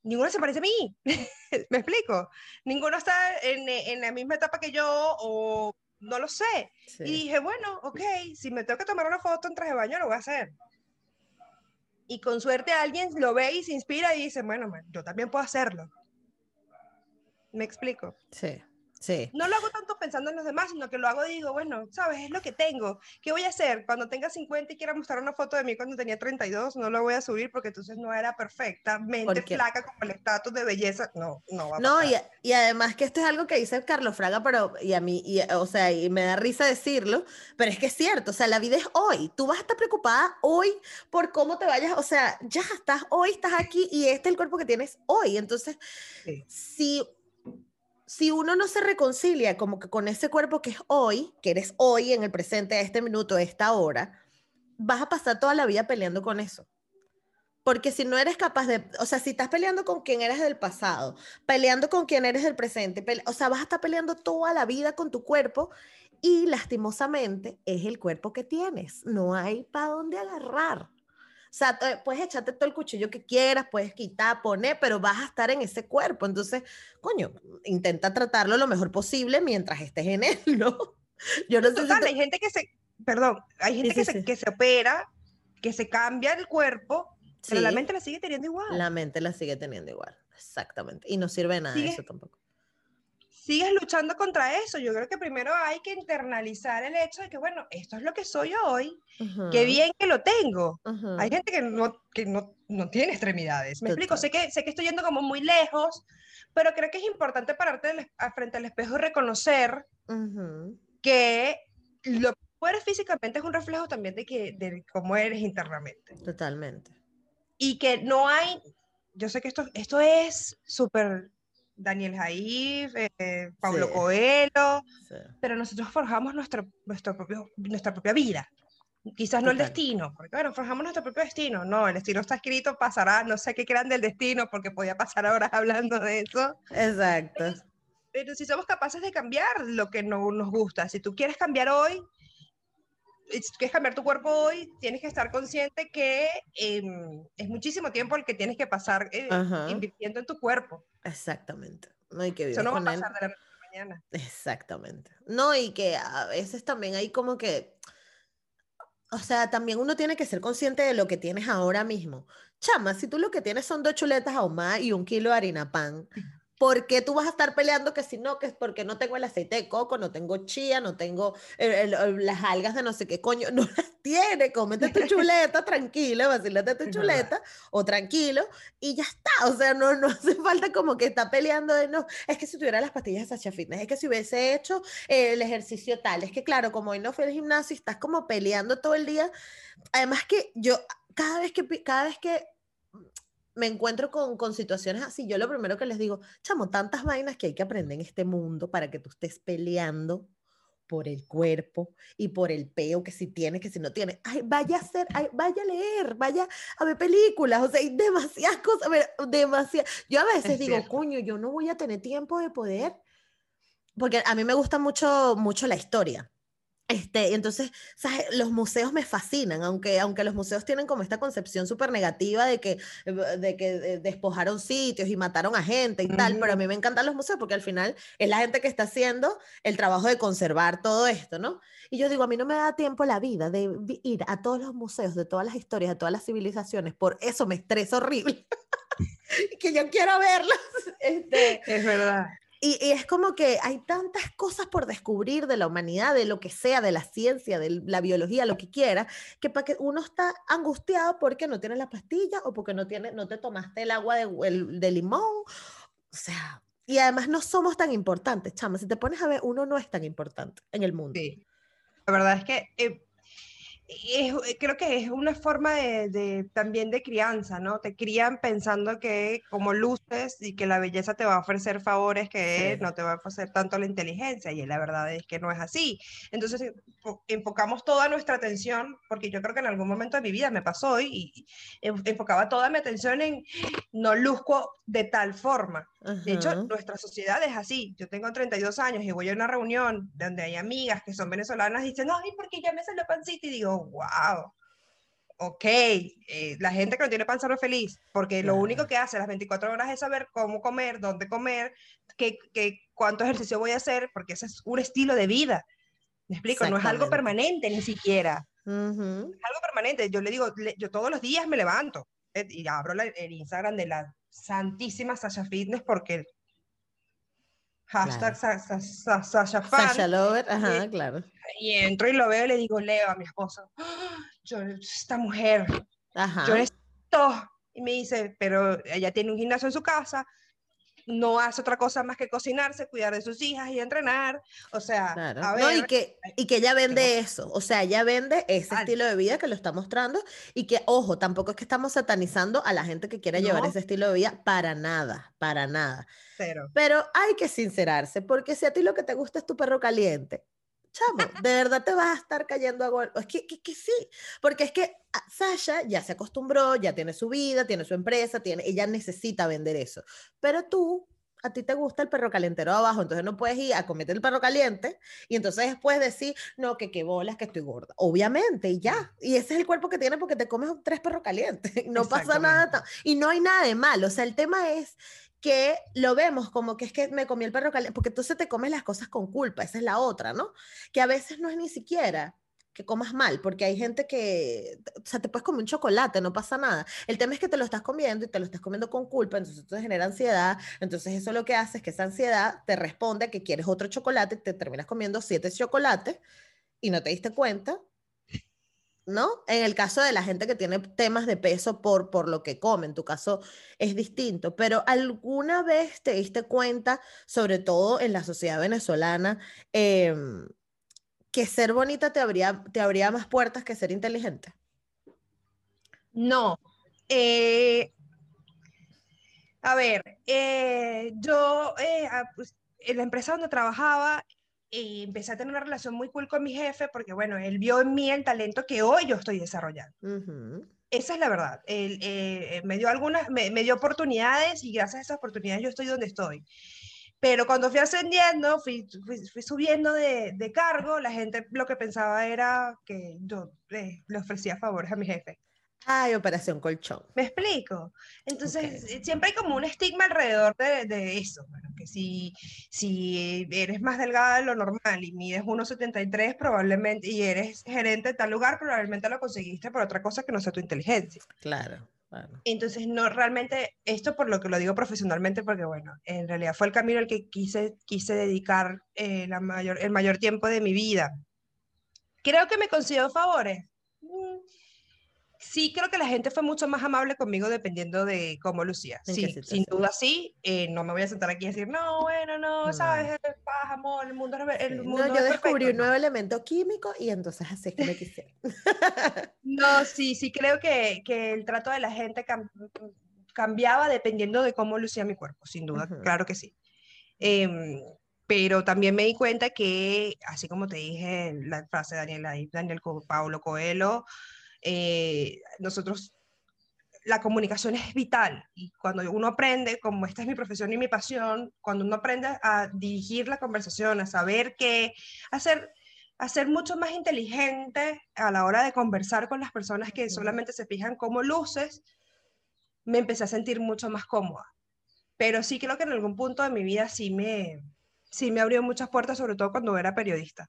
ninguno se parece a mí, ¿me explico? Ninguno está en, en, la misma etapa que yo o no lo sé. Y dije, bueno, ok, si me tengo que tomar una foto en traje de baño, lo voy a hacer. Y con suerte alguien lo ve y se inspira y dice, bueno, yo también puedo hacerlo. ¿Me explico? Sí. No lo hago tanto pensando en los demás, sino que lo hago y digo, bueno, sabes, es lo que tengo. ¿Qué voy a hacer? Cuando tenga 50 y quiera mostrar una foto de mí cuando tenía 32, no lo voy a subir porque entonces no era perfectamente flaca como el estatus de belleza. No, no va a No, y, y, además que esto es algo que dice Carlos Fraga, pero y a mí, y, o sea, y me da risa decirlo, pero es que es cierto, o sea, la vida es hoy. Tú vas a estar preocupada hoy por cómo te vayas, o sea, ya estás hoy, estás aquí y este es el cuerpo que tienes hoy. Entonces, si si uno no se reconcilia como que con ese cuerpo que es hoy, que eres hoy en el presente, a este minuto, a esta hora, vas a pasar toda la vida peleando con eso. Porque si no eres capaz de, o sea, si estás peleando con quien eres del pasado, peleando con quien eres del presente, o sea, vas a estar peleando toda la vida con tu cuerpo y lastimosamente es el cuerpo que tienes. No hay para dónde agarrar. O sea, puedes echarte todo el cuchillo que quieras, puedes quitar, poner, pero vas a estar en ese cuerpo. Entonces, coño, intenta tratarlo lo mejor posible mientras estés en él, ¿no? Yo no sé hay gente que se, perdón, hay gente que, se, que se opera, que se cambia el cuerpo, pero la mente la sigue teniendo igual. La mente la sigue teniendo igual, exactamente. Y no sirve de nada eso tampoco sigues luchando contra eso. Yo creo que primero hay que internalizar el hecho de que, bueno, esto es lo que soy hoy, qué bien que lo tengo. Hay gente que no, que no, no tiene extremidades. Me explico, sé que, sé que estoy yendo como muy lejos, pero creo que es importante pararte frente al espejo y reconocer que lo que eres físicamente es un reflejo también de, que, de cómo eres internamente. Totalmente. Y que no hay, yo sé que esto, esto es súper Daniel Jaif, eh, Pablo Coelho, pero nosotros forjamos nuestro, nuestro propio, nuestra propia vida. Quizás no el destino, porque bueno, forjamos nuestro propio destino. No, el destino está escrito, pasará, no sé qué crean del destino, porque podía pasar horas hablando de eso. Exacto. pero si somos capaces de cambiar lo que no nos gusta, si tú quieres cambiar hoy, quieres cambiar tu cuerpo hoy, tienes que estar consciente que em, es muchísimo tiempo el que tienes que pasar eh, invirtiendo en tu cuerpo. Exactamente. No hay que Eso no va a pasar de la mañana. Exactamente. No, y que a veces también hay como que, o sea, también uno tiene que ser consciente de lo que tienes ahora mismo. Chama, si tú lo que tienes son dos chuletas ahumadas y un kilo de harina pan, ¿Por qué tú vas a estar peleando que si no, que es porque no tengo el aceite de coco, no tengo chía, no tengo las algas de no sé qué coño? No las tiene, cómete tu chuleta tranquilo, vacílate tu chuleta o tranquilo y ya está. O sea, no, no hace falta como que está peleando de no. Es que si tuviera las pastillas de Sacha Fitness, es que si hubiese hecho el ejercicio tal, es que claro, como hoy no fui al gimnasio estás como peleando todo el día. Además que yo, cada vez que, cada vez que me encuentro con, con, situaciones así, yo lo primero que les digo, chamo, tantas vainas que hay que aprender en este mundo para que tú estés peleando por el cuerpo y por el peo que si tiene, que si no tiene. Ay, vaya a hacer, vaya a leer, vaya a ver películas, o sea, hay demasiadas cosas, demasiadas. Yo a veces digo, coño, yo no voy a tener tiempo de poder, porque a mí me gusta mucho, mucho la historia. Este, entonces, ¿sabes? los museos me fascinan, aunque, aunque los museos tienen como esta concepción súper negativa de que, de que despojaron sitios y mataron a gente y tal, pero a mí me encantan los museos porque al final es la gente que está haciendo el trabajo de conservar todo esto, ¿no? Y yo digo, a mí no me da tiempo la vida de ir a todos los museos, de todas las historias, de todas las civilizaciones, por eso me estreso horrible. que yo quiero verlas. Este, es verdad. Y, es como que hay tantas cosas por descubrir de la humanidad, de lo que sea, de la ciencia, de la biología, lo que quiera, que para que uno está angustiado porque no tienes la pastilla o porque no, tiene, no te tomaste el agua de, de limón. O sea, y además no somos tan importantes, chama. Si te pones a ver, uno no es tan importante en el mundo. Sí. La verdad es que eh, es, creo que es una forma de, también de crianza, ¿no? Te crían pensando que como luces y que la belleza te va a ofrecer favores que no te va a ofrecer tanto la inteligencia y la verdad es que no es así. Entonces eh, enfocamos toda nuestra atención, porque yo creo que en algún momento de mi vida me pasó y, enfocaba toda mi atención en no luzco de tal forma. De hecho, nuestra sociedad es así. Yo tengo 32 años y voy a una reunión donde hay amigas que son venezolanas y dicen, ay, ¿por qué ya me salió pancita? Y digo, wow, ok, eh, la gente que no tiene panza no es feliz, porque lo único que hace las 24 horas es saber cómo comer, dónde comer, qué, qué, cuánto ejercicio voy a hacer, porque ese es un estilo de vida. ¿Me explico? No es algo permanente ni siquiera. Es algo permanente. Yo le digo, yo todos los días me levanto y abro el Instagram de la santísima Sasha Fitness porque hashtag Sasha, Fan. Sasha Lover, ajá, claro. Y entro y lo veo y le digo, Leo a mi esposo, ¡Ah! yo, esta mujer, ajá. yo esto. Y me dice, pero ella tiene un gimnasio en su casa, no hace otra cosa más que cocinarse, cuidar de sus hijas y entrenar. O sea, a ver, no, y, que, y que ella vende eso, o sea, ella vende ese estilo de vida que lo está mostrando y que, ojo, tampoco es que estamos satanizando a la gente que quiera llevar ese estilo de vida para nada, para nada. Pero hay que sincerarse, porque si a ti lo que te gusta es tu perro caliente, chamo, de verdad te vas a estar cayendo a gol. Es que, que, que, sí, porque es que ah, Sasha ya se acostumbró, ya tiene su vida, tiene su empresa, tiene, ella necesita vender eso. Pero tú, a ti te gusta el perro calentero abajo, entonces no puedes ir a cometer el perro caliente y entonces después decir, no, que qué bolas, que estoy gorda. Obviamente, y ya. Y ese es el cuerpo que tiene porque te comes tres perros calientes. No pasa nada. Y no hay nada de mal. O sea, el tema es que lo vemos como que es que me comí el perro caliente, porque entonces te comes las cosas con culpa, esa es la otra, ¿no? Que a veces no es ni siquiera que comas mal, porque hay gente que, o sea, te puedes comer un chocolate, no pasa nada. El tema es que te lo estás comiendo y te lo estás comiendo con culpa, entonces te genera ansiedad, entonces eso lo que hace es que esa ansiedad te responde a que quieres otro chocolate, te terminas comiendo siete chocolates y no te diste cuenta ¿no? En el caso de la gente que tiene temas de peso por, por lo que come, en tu caso es distinto, pero ¿alguna vez te diste cuenta, sobre todo en la sociedad venezolana, em, que ser bonita te abría, te más puertas que ser inteligente? No. Eh, a ver, eh, yo eh, pues, en la empresa donde trabajaba y empecé a tener una relación muy cool con mi jefe porque, bueno, él vio en mí el talento que hoy yo estoy desarrollando. Esa es la verdad. Él eh, me dio algunas, me, dio oportunidades y gracias a esas oportunidades yo estoy donde estoy. Pero cuando fui ascendiendo, fui, fui, subiendo de, de, cargo, la gente lo que pensaba era que yo eh, le ofrecía favores a mi jefe. Ay, operación colchón. ¿Me explico? Entonces, eh, siempre hay como un estigma alrededor de, de eso. Bueno, que si, si eres más delgada de lo normal y mides 1,73 probablemente, y eres gerente de tal lugar, probablemente lo conseguiste por otra cosa que no sea tu inteligencia. Claro. Entonces, no, realmente, esto por lo que lo digo profesionalmente, porque bueno, en realidad fue el camino al que quise, quise dedicar eh, la mayor, el mayor tiempo de mi vida. Creo que me consiguió favores. Sí creo que la gente fue mucho más amable conmigo dependiendo de cómo lucía. Sí, sin duda sí. Eh, no me voy a sentar aquí y decir, no, bueno, no, sabes, paz, amor, el mundo, el mundo No, yo descubrí un nuevo elemento químico y entonces así es que me quise. no, sí, sí creo que, que, el trato de la gente cambiaba dependiendo de cómo lucía mi cuerpo, sin duda, claro que sí. Em, pero también me di cuenta que, así como te dije la frase de Daniel, Daniel Paulo Coelho, eh, nosotros, la comunicación es vital y cuando uno aprende, como esta es mi profesión y mi pasión, cuando uno aprende a dirigir la conversación, a saber qué, hacer a ser mucho más inteligente a la hora de conversar con las personas que solamente se fijan como luces, me empecé a sentir mucho más cómoda. Pero sí creo que en algún punto de mi vida sí me, sí me abrió muchas puertas, sobre todo cuando era periodista.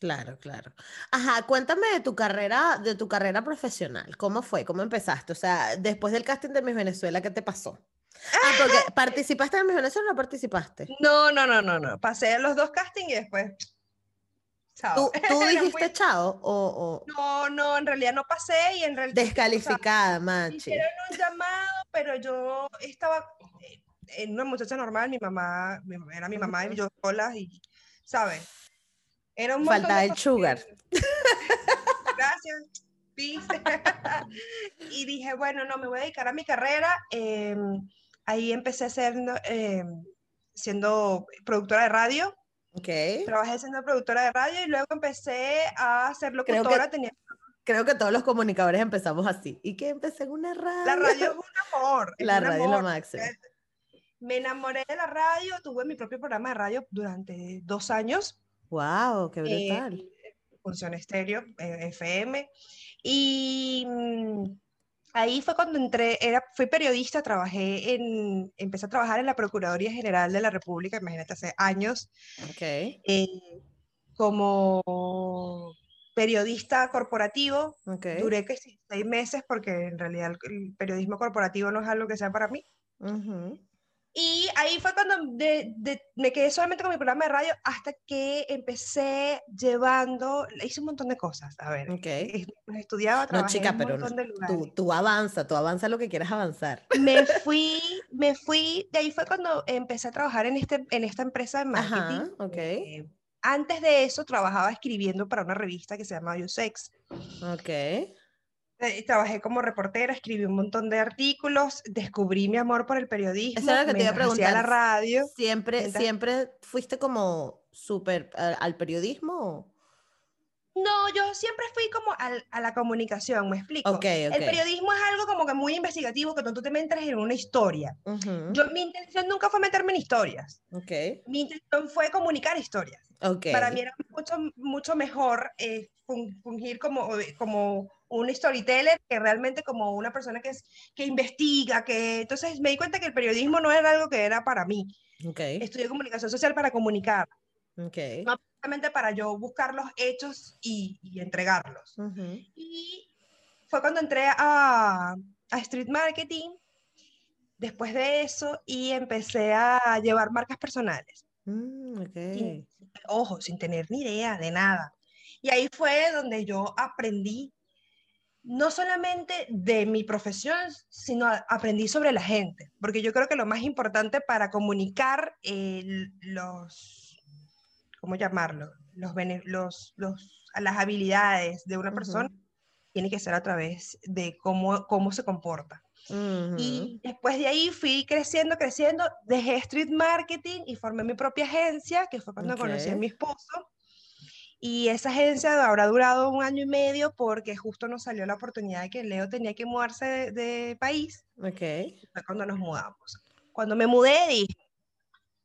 Claro, claro. Ajá, cuéntame de tu carrera, de tu carrera profesional. ¿Cómo fue? ¿Cómo empezaste? O sea, después del casting de Miss Venezuela, ¿qué te pasó? Ah, porque ¿participaste en Miss Venezuela o no participaste? No, no, no, no, no. Pasé los dos castings y después. Chao. ¿Tú, dijiste chao? O, No, no, en realidad no pasé y en realidad. Descalificada, machi. Hicieron un llamado, pero yo estaba eh, en una muchacha normal, mi mamá, era mi mamá y yo sola y, ¿sabes? Era un Falta de sugar. Gracias. y dije, bueno, no, me voy a dedicar a mi carrera. Em, ahí empecé a ser, em, siendo productora de radio. Okay. Trabajé siendo productora de radio y luego empecé a ser locutora. Creo que, creo que todos los comunicadores empezamos así. ¿Y que empecé en una radio? La radio es un amor. la radio es lo máximo. Me enamoré de la radio, tuve mi propio programa de radio durante dos años. ¡Wow! ¡Qué brutal! Eh, función estéreo, eh, FM. Y mm, ahí fue cuando entré, era, fui periodista, trabajé en, empecé a trabajar en la Procuraduría General de la República, imagínate, hace años. Ok. Eh, como periodista corporativo. Okay. Duré que seis meses porque en realidad el, periodismo corporativo no es algo que sea para mí. Y ahí fue cuando de, de, me quedé solamente con mi programa de radio hasta que empecé llevando, hice un montón de cosas, a ver. Ok. Estudiaba, trabajé No, chica, en un pero montón de lugares. tú, tú avanza, tú avanza lo que quieras avanzar. Me fui, me fui, de ahí fue cuando empecé a trabajar en, este, en esta empresa de marketing. Ajá, ok. Eh, antes de eso trabajaba escribiendo para una revista que se llama Sex. Ok. Eh, Trabajé como reportera, escribí un montón de artículos, descubrí mi amor por el periodismo. Eso era lo que te iba a hacía la preguntar. radio. ¿Siempre, Mientras- siempre fuiste como súper al periodismo? No, yo siempre fui como al- a la comunicación, me explico. Ok, ok. El periodismo es algo como que muy investigativo, que tú te metes en una historia. Yo, mi intención nunca fue meterme en historias. Ok, Mi intención fue comunicar historias. Ok. Para mí era mucho, mucho mejor eh, fun- fungir como, como un storyteller que realmente como una persona que, es, que investiga, que entonces me di cuenta que el periodismo no era algo que era para mí. Ok, Estudié comunicación social para comunicar, ok. no solamente para yo buscar los hechos y, y entregarlos. Ujú, Y fue cuando entré a, a street marketing, después de eso, y empecé a llevar marcas personales. Mm, ok. sin- ojo, sin tener ni idea de nada. Y ahí fue donde yo aprendí no solamente de mi profesión, sino aprendí sobre la gente, porque yo creo que lo más importante para comunicar eh, los, ¿cómo llamarlo? Los, los, los, las habilidades de una persona tiene que ser a través de cómo, cómo se comporta. Ujú, Y después de ahí fui creciendo, creciendo, dejé street marketing y formé mi propia agencia, que fue cuando conocí a mi esposo. Y esa agencia habrá durado un año y medio porque justo nos salió la oportunidad de que Leo tenía que mudarse de, de país. Ok. Fue cuando nos mudamos. Cuando me mudé dije,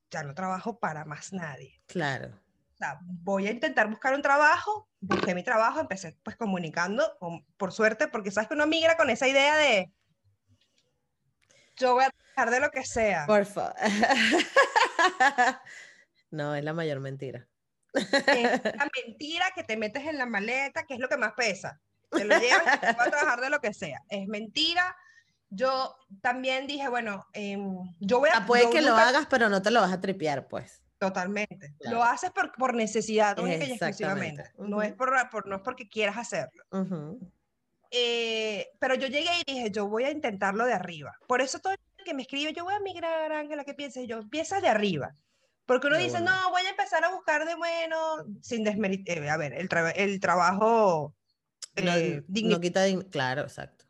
ya no trabajo para más nadie. Claro. O sea, voy a intentar buscar un trabajo. Busqué mi trabajo, empecé pues comunicando, con- por suerte, porque sabes que uno migra con esa idea de yo voy a trabajar de lo que sea. Por favor. No, es la mayor mentira. Es la mentira que te metes en la maleta, que es lo que más pesa. Te lo llevas y te voy a trabajar de lo que sea. Es mentira. Yo también dije, bueno, em, yo voy a... Ah, puede que lo nunca- hagas, pero no te lo vas a tripear, pues. Totalmente. Claro. Lo haces por, por necesidad, única y exclusivamente. No, es por, por- no es porque quieras hacerlo. Ujú, Eh, pero yo llegué y dije, yo voy a intentarlo de arriba. Por eso todo el que me escribe, yo voy a migrar, Ángela, ¿qué piensas? Y yo, empieza de arriba. Porque uno dice, no, voy a empezar a buscar de bueno, sin desmeritar, a ver, el, tra- el trabajo No, eh, digni- no quita Claro, exacto.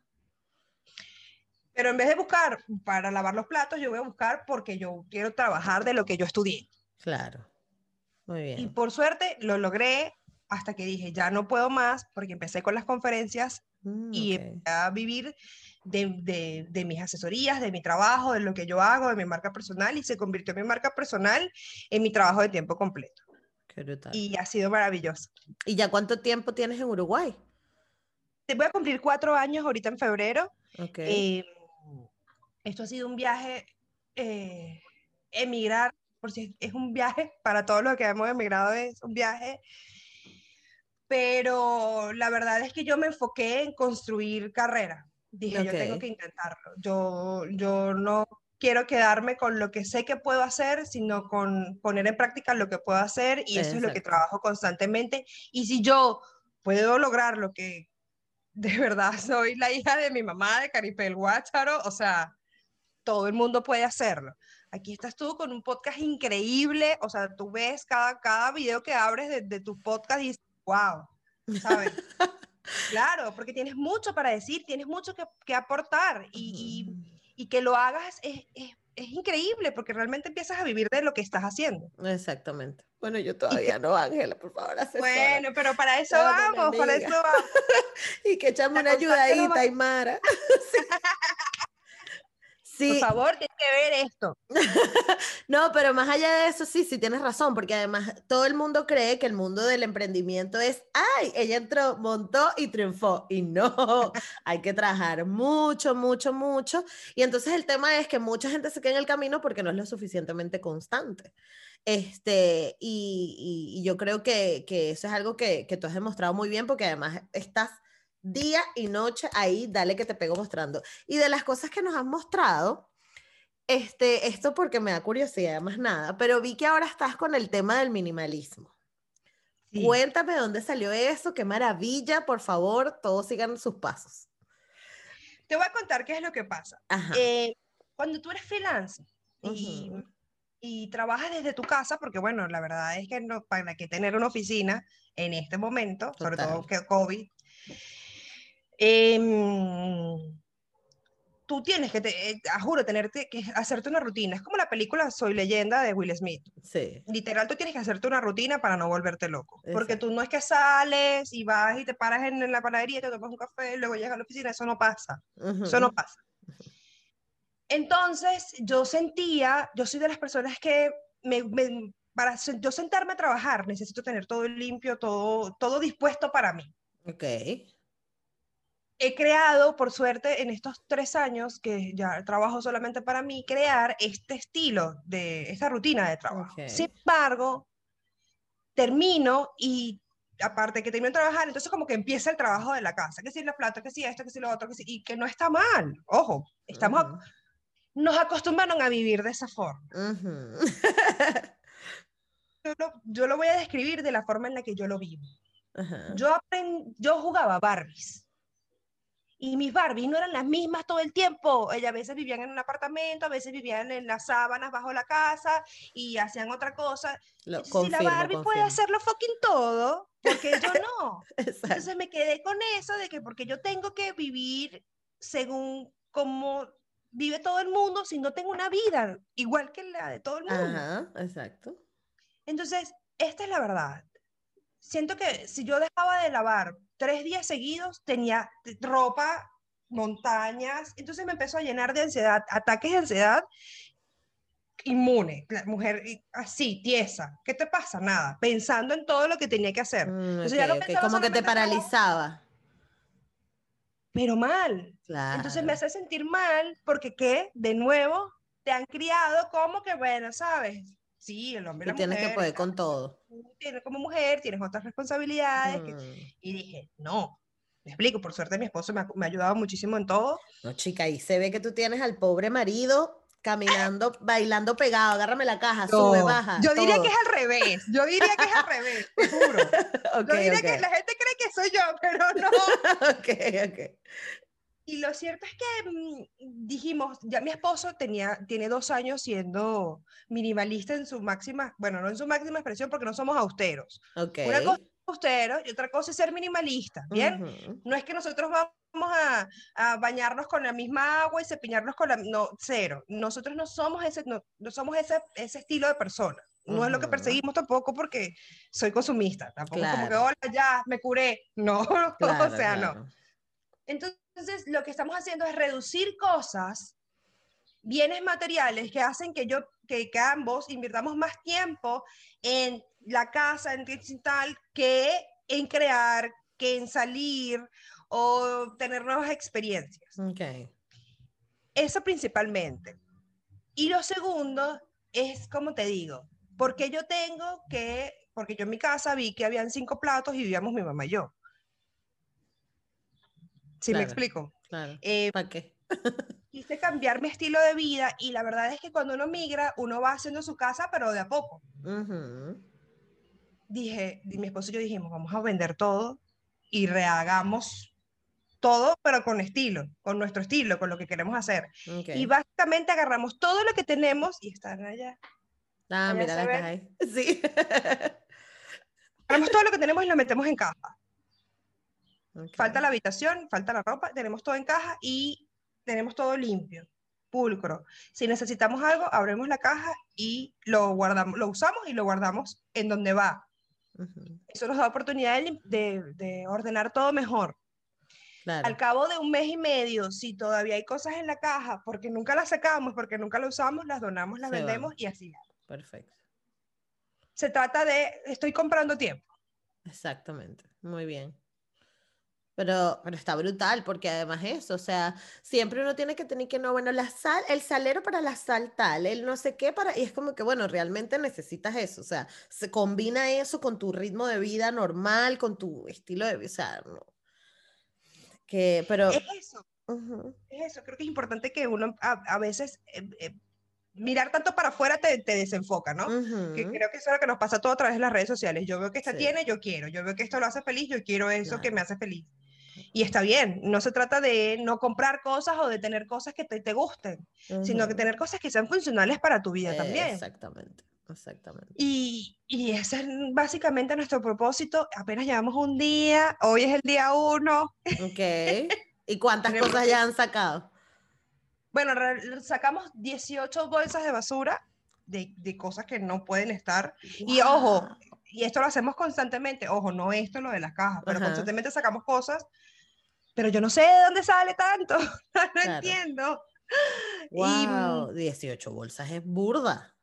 Pero en vez de buscar para lavar los platos, yo voy a buscar porque yo quiero trabajar de lo que yo estudié. Claro. Muy Y bien. por suerte lo logré hasta que dije, ya no puedo más, porque empecé con las conferencias Mm, y ok. empecé a vivir de, de- de mis asesorías, de mi trabajo, de lo que yo hago, de mi marca personal, y se convirtió mi marca personal en mi trabajo de tiempo completo. Qué brutal. ¿Y, Y ha sido maravilloso. ya cuánto tiempo tienes en Uruguay? Te voy a cumplir cuatro años ahorita en febrero. Ok. Eh, esto ha sido un viaje, eh, emigrar, por si es un viaje, para todos los que hemos emigrado es un viaje, pero la verdad es que yo me enfoqué en construir carrera. Dije, yo tengo que intentarlo. Yo, yo no quiero quedarme con lo que sé que puedo hacer, sino con poner en práctica lo que puedo hacer y eso es lo que Exacto. trabajo constantemente. Y si yo puedo lograr lo que de verdad soy la hija de mi mamá, de Caripel Guácharo, o sea, todo el mundo puede hacerlo. Aquí estás tú con un podcast increíble, o sea, tú ves cada, cada video que abres de, de tu podcast y wow, ¿sabes? claro, porque tienes mucho para decir, tienes mucho que, que aportar y, y- y que lo hagas es, es, es increíble porque realmente empiezas a vivir de lo que estás haciendo. Exactamente. Bueno, yo todavía no, Ángela, por favor, asesora. Bueno, pero para eso vamos, para eso vamos. Y que echame la una ayudadita, Aymara. Sí. Por favor, tienes que ver esto. no, pero más allá de eso, sí, sí tienes razón, porque además todo el mundo cree que el mundo del emprendimiento es, ay, ella entró, montó y triunfó. Y no, hay que trabajar mucho, mucho, mucho. Y entonces el tema es que mucha gente se queda en el camino porque no es lo suficientemente constante. Este, y, y- y yo creo que, que eso es algo que, que tú has demostrado muy bien, porque además estás día y noche ahí, dale que te pego mostrando. Y de las cosas que nos has mostrado, este, esto porque me da curiosidad, más nada, pero vi que ahora estás con el tema del minimalismo. Sí. Cuéntame dónde salió eso, qué maravilla, por favor, todos sigan sus pasos. Te voy a contar qué es lo que pasa. Eh, cuando tú eres freelance y, y trabajas desde tu casa, porque bueno, la verdad es que no, para que tener una oficina en este momento, sobre todo que COVID, em, tú tienes que, te, eh, juro, tenerte que hacerte una rutina. Es como la película Soy leyenda de Will Smith. Sí, Literal, tú tienes que hacerte una rutina para no volverte loco. Porque Exacto. tú no es que sales y vas y te paras en, en la panadería, te tomas un café, luego llegas a la oficina, eso no pasa. Eso no pasa. Entonces, yo sentía, yo soy de las personas que me, me- para yo sentarme a trabajar, necesito tener todo limpio, todo, todo dispuesto para mí. Ok. He creado, por suerte, en estos tres años que ya trabajo solamente para mí, crear este estilo de esta rutina de trabajo. Ok. Sin embargo, termino y aparte que termino de trabajar, entonces como que empieza el trabajo de la casa, que si la plata, que si esto, que si lo otro, que si, y que no está mal. Ojo, estamos ac- Ujú. nos acostumbraron a vivir de esa forma. Ujú. Yo lo, yo lo voy a describir de la forma en la que yo lo vivo. Ajá. Yo, aprend- yo jugaba Barbies. Y mis Barbies no eran las mismas todo el tiempo. Ellas a veces vivían en un apartamento, a veces vivían en las sábanas bajo la casa y hacían otra cosa. Lo Entonces, si la confirmo, Barbie puede confirmo. hacerlo fucking todo, porque yo no. Entonces me quedé con eso de que porque yo tengo que vivir según como vive todo el mundo si no tengo una vida igual que la de todo el mundo. Ajá, exacto. Entonces, esta es la verdad. Siento que si yo dejaba de lavar tres días seguidos, tenía ropa, montañas, entonces me empezó a llenar de ansiedad, ataques de ansiedad inmune, la mujer así, tiesa. ¿Qué te pasa? Nada, pensando en todo lo que tenía que hacer. Mm, Entonces ya no Como que te paralizaba. Pero mal. Claro. Entonces me hace sentir mal porque, ¿qué? De nuevo, te han criado como que, bueno, ¿sabes? Sí, el hombre y Y la tienes que poder con todo. tú tienes como mujer, tienes otras responsabilidades. que- Mm. Y dije, no, me explico, por suerte mi esposo me ha, me ha ayudado muchísimo en todo. No, chica, ahí se ve que tú tienes al pobre marido caminando, bailando pegado. Agárrame la caja, sube, baja. Yo diría que es al revés, yo diría que es al revés, te juro. Yo diría que la gente cree que soy yo, pero no. ok, ok. Y lo cierto es que mm, dijimos, ya mi esposo tenía, tiene dos años siendo minimalista en su máxima, bueno, no en su máxima expresión porque no somos austeros. Ok. Una cosa es austero y otra cosa es ser minimalista, ¿bien? No es que nosotros vamos a, a bañarnos con la misma agua y cepillarnos con la... No, cero. Nosotros no somos ese, no, no somos ese, ese estilo de persona. No es lo que perseguimos tampoco porque soy consumista. Tampoco como que, hola, ya, me curé. No, Claro, o sea, no. claro. Entonces, lo que estamos haciendo es reducir cosas, bienes materiales que hacen que yo, que, que ambos invirtamos más tiempo en la casa, en tal, que en crear, que en salir o tener nuevas experiencias. Ok. Eso principalmente. Y lo segundo es, como te digo, porque yo tengo que, porque yo en mi casa vi que habían cinco platos y vivíamos mi mamá y yo. ¿Sí me Claro. explico? Claro. Eh, ¿Para qué? quise cambiar mi estilo de vida y la verdad es que cuando uno migra, uno va haciendo su casa, pero de a poco. Ujú. Dije, y mi esposo y yo dijimos, vamos a vender todo y rehagamos todo, pero con estilo, con nuestro estilo, con lo que queremos hacer. Ok. Y básicamente agarramos todo lo que tenemos y están allá. Ah, allá mira la caja ahí. Sí. Agarramos todo lo que tenemos y lo metemos en caja. Falta la habitación, falta la ropa, tenemos todo en caja y tenemos todo limpio, pulcro. Si necesitamos algo, abrimos la caja y lo guardamos, lo usamos y lo guardamos en donde va. Ujú. Eso nos da oportunidad de, de- de ordenar todo mejor. Claro. Al cabo de un mes y medio, si todavía hay cosas en la caja, porque nunca las sacamos, porque nunca las usamos, las donamos, las Se vendemos y así. Perfecto. Se trata de, estoy comprando tiempo. Exactamente. Muy bien. Pero, pero está brutal, porque además eso, o sea, siempre uno tiene que tener que no, bueno, la sal, el salero para la sal tal, el no sé qué para, y es como que, bueno, realmente necesitas eso, o sea, se combina eso con tu ritmo de vida normal, con tu estilo de vida, o sea, no. Que, pero, Es eso. ujú, Es eso, creo que es importante que uno a, a veces eh, eh, mirar tanto para afuera te, te desenfoca, ¿no? Que creo que eso es lo que nos pasa todo a través de las redes sociales. Yo veo que esta tiene, yo quiero. Yo veo que esto lo hace feliz, yo quiero eso que me hace feliz. Y está bien, no se trata de no comprar cosas o de tener cosas que te, te gusten, sino que tener cosas que sean funcionales para tu vida también. Exactamente, exactamente. Y, y ese es básicamente nuestro propósito. Apenas llevamos un día, hoy es el día uno. Ok. ¿Y cuántas cosas ya han sacado? Bueno, sacamos 18 bolsas de basura de, de cosas que no pueden estar. Y ojo, y esto lo hacemos constantemente, ojo, no esto lo de las cajas, pero constantemente sacamos cosas, pero yo no sé de dónde sale tanto, no entiendo. Wow, 18 bolsas es burda.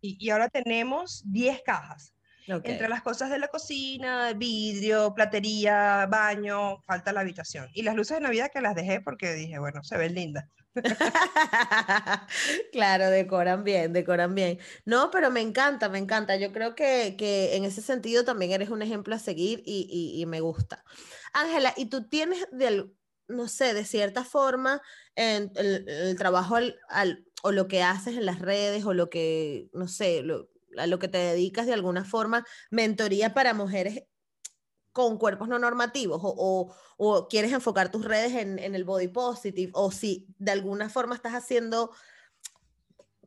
Y, y ahora tenemos 10 cajas. Entre las cosas de la cocina, vidrio, platería, baño, falta la habitación. Y las luces de Navidad que las dejé porque dije, bueno, se ven lindas. claro, decoran bien, decoran bien. No, pero me encanta, me encanta. Yo creo que, en ese sentido también eres un ejemplo a seguir y, me gusta. Ángela, ¿y tú tienes, de, no sé, de cierta forma, en el, trabajo o lo que haces en las redes o lo que, no sé, lo, a lo que te dedicas de alguna forma, mentoría para mujeres con cuerpos no normativos o, o, quieres enfocar tus redes en, en, el body positive o si de alguna forma estás haciendo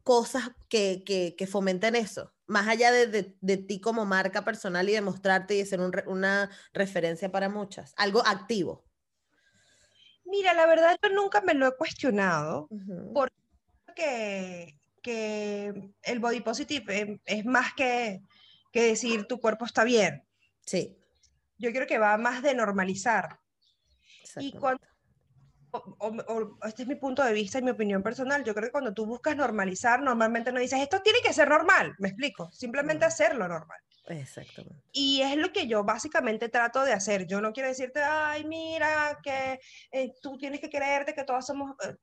cosas que, que, que fomenten eso, más allá de, de, de, ti como marca personal y de mostrarte y de ser una referencia para muchas, algo activo. Mira, la verdad yo nunca me lo he cuestionado porque que el body positive es más que, que decir tu cuerpo está bien. Sí. Yo creo que va más de normalizar. Y cuando, este es mi punto de vista y mi opinión personal, yo creo que cuando tú buscas normalizar, normalmente no dices, esto tiene que ser normal, me explico, simplemente hacerlo normal. Exactamente. Y es lo que yo básicamente trato de hacer. Yo no quiero decirte, ay, mira, que eh, tú tienes que creerte que todos somos... Eh,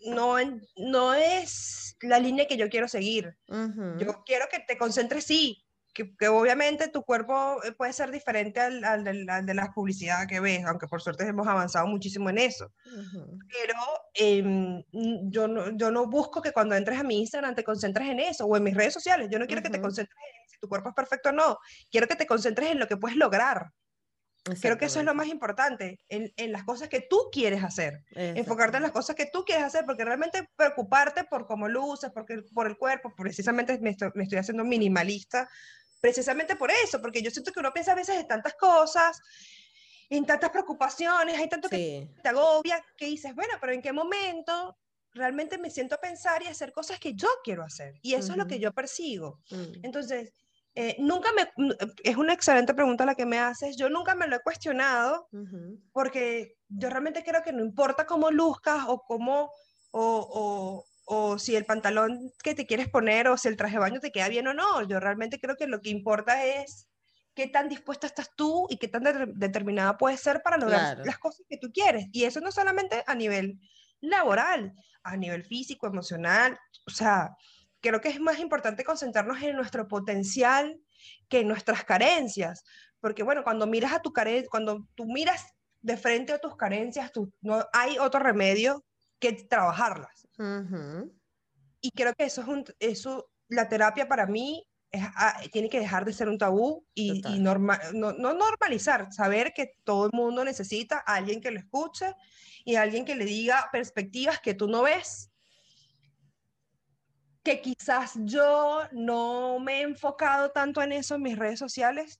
no, no es la línea que yo quiero seguir. Yo quiero que te concentres, sí, que, que, obviamente tu cuerpo eh, puede ser diferente al, al, de la publicidad que ves, aunque por suerte hemos avanzado muchísimo en eso. Pero em, yo, no, yo no busco que cuando entres a mi Instagram te concentres en eso o en mis redes sociales. Yo no quiero que te concentres en si tu cuerpo es perfecto o no. Quiero que te concentres en lo que puedes lograr. Creo que eso es lo más importante, en, en las cosas que tú quieres hacer. Enfocarte en las cosas que tú quieres hacer, porque realmente preocuparte por cómo luces, porque, por el cuerpo, precisamente me estoy, me estoy haciendo minimalista, precisamente por eso, porque yo siento que uno piensa a veces en tantas cosas, en tantas preocupaciones, hay tanto que te agobia, que dices, bueno, pero ¿en qué momento realmente me siento a pensar y hacer cosas que yo quiero hacer? Y eso es lo que yo persigo. Mm. Entonces, eh, nunca me, es una excelente pregunta la que me haces, yo nunca me lo he cuestionado porque yo realmente creo que no importa cómo luzcas o cómo, o, o, si el pantalón que te quieres poner o si el traje de baño te queda bien o no, yo realmente creo que lo que importa es qué tan dispuesta estás tú y qué tan determinada puedes ser para lograr las cosas que tú quieres. Y eso no solamente a nivel laboral, a nivel físico, emocional, o sea, creo que es más importante concentrarnos en nuestro potencial que en nuestras carencias, porque bueno, cuando miras a tu carencia, cuando tú miras de frente a tus carencias, tú, no hay otro remedio que trabajarlas. Y creo que eso es un, eso, la terapia para mí es, ah, tiene que dejar de ser un tabú y, normal, no, no, normalizar, saber que todo el mundo necesita a alguien que lo escuche y a alguien que le diga perspectivas que tú no ves que quizás yo no me he enfocado tanto en eso en mis redes sociales,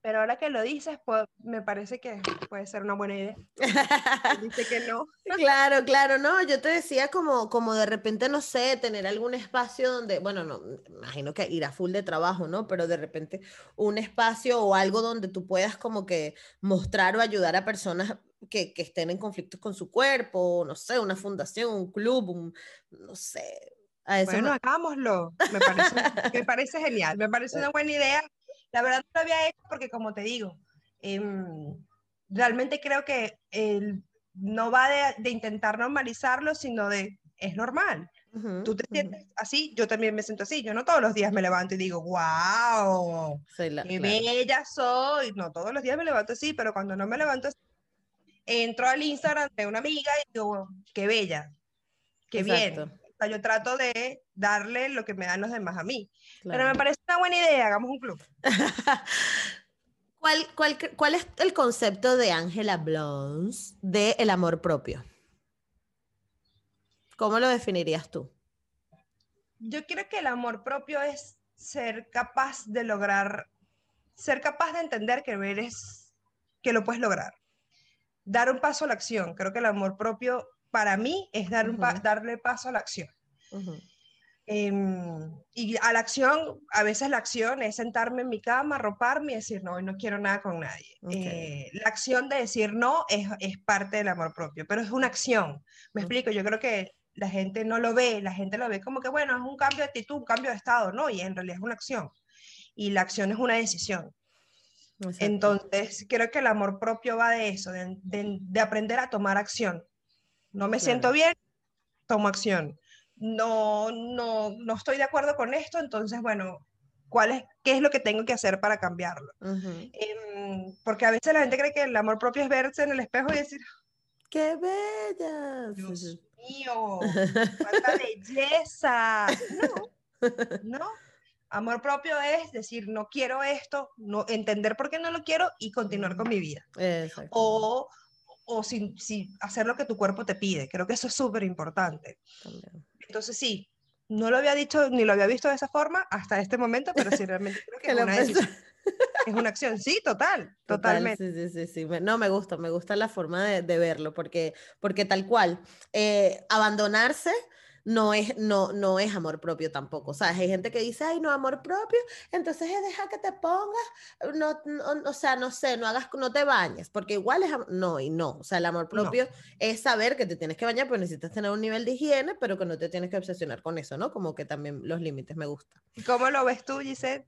pero ahora que lo dices, pues, me parece que puede ser una buena idea. Dice que no. claro, claro, no, yo te decía como, como de repente, no sé, tener algún espacio donde, bueno, no, imagino que irá full de trabajo, ¿no? Pero de repente un espacio o algo donde tú puedas como que mostrar o ayudar a personas que, que estén en conflictos con su cuerpo, no sé, una fundación, un club, un, no sé, bueno, hagámoslo. Me parece, me parece genial, me parece una buena idea. La verdad no lo había hecho porque, como te digo, em, realmente creo que el, no va de, de, intentar normalizarlo, sino de, es normal. Tú te sientes así, yo también me siento así. Yo no todos los días me levanto y digo, wow, qué bella soy. No todos los días me levanto así, pero cuando no me levanto así, entro al Instagram de una amiga y digo, qué bella, qué bien sea, yo trato de darle lo que me dan los demás a mí. Pero me parece una buena idea, hagamos un club. ¿Cuál, cuál, cuál es el concepto de Angela Blons de el amor propio? ¿Cómo lo definirías tú? Yo creo que el amor propio es ser capaz de lograr, ser capaz de entender que eres, que lo puedes lograr. Dar un paso a la acción. Creo que el amor propio para mí es dar un darle paso a la acción. Em, y a la acción, a veces la acción es sentarme en mi cama, arroparme y decir, no, hoy no quiero nada con nadie. Eh, la acción de decir no es, es, parte del amor propio, pero es una acción. Me explico, yo creo que la gente no lo ve, la gente lo ve como que, bueno, es un cambio de actitud, un cambio de estado, no, y en realidad es una acción. Y la acción es una decisión. Entonces, creo que el amor propio va de eso, de, de, aprender a tomar acción. No me siento bien, tomo acción. No, no, no estoy de acuerdo con esto, entonces, bueno, ¿cuál es, ¿qué es lo que tengo que hacer para cambiarlo? Em, porque a veces la gente cree que el amor propio es verse en el espejo y decir, ¡qué bella! Dios mío, cuánta belleza. No, no. Amor propio es decir, no quiero esto, no, entender por qué no lo quiero y continuar con mi vida. O, o sin, hacer lo que tu cuerpo te pide. Creo que eso es súper importante. Entonces sí, no lo había dicho ni lo había visto de esa forma hasta este momento, pero sí realmente creo que es una es una acción, sí, total, totalmente. sí, sí, sí, sí. No, me gusta, me gusta la forma de, de verlo, porque, porque tal cual, eh, abandonarse no es, no, no es amor propio tampoco. O sea, hay gente que dice, ay, no, amor propio, entonces deja que te pongas, no, o sea, no sé, no hagas, no te bañes, porque igual es, no, y no. O sea, el amor propio es saber que te tienes que bañar, pero necesitas tener un nivel de higiene, pero que no te tienes que obsesionar con eso, ¿no? Como que también los límites me gustan. ¿Cómo lo ves tú, Giselle?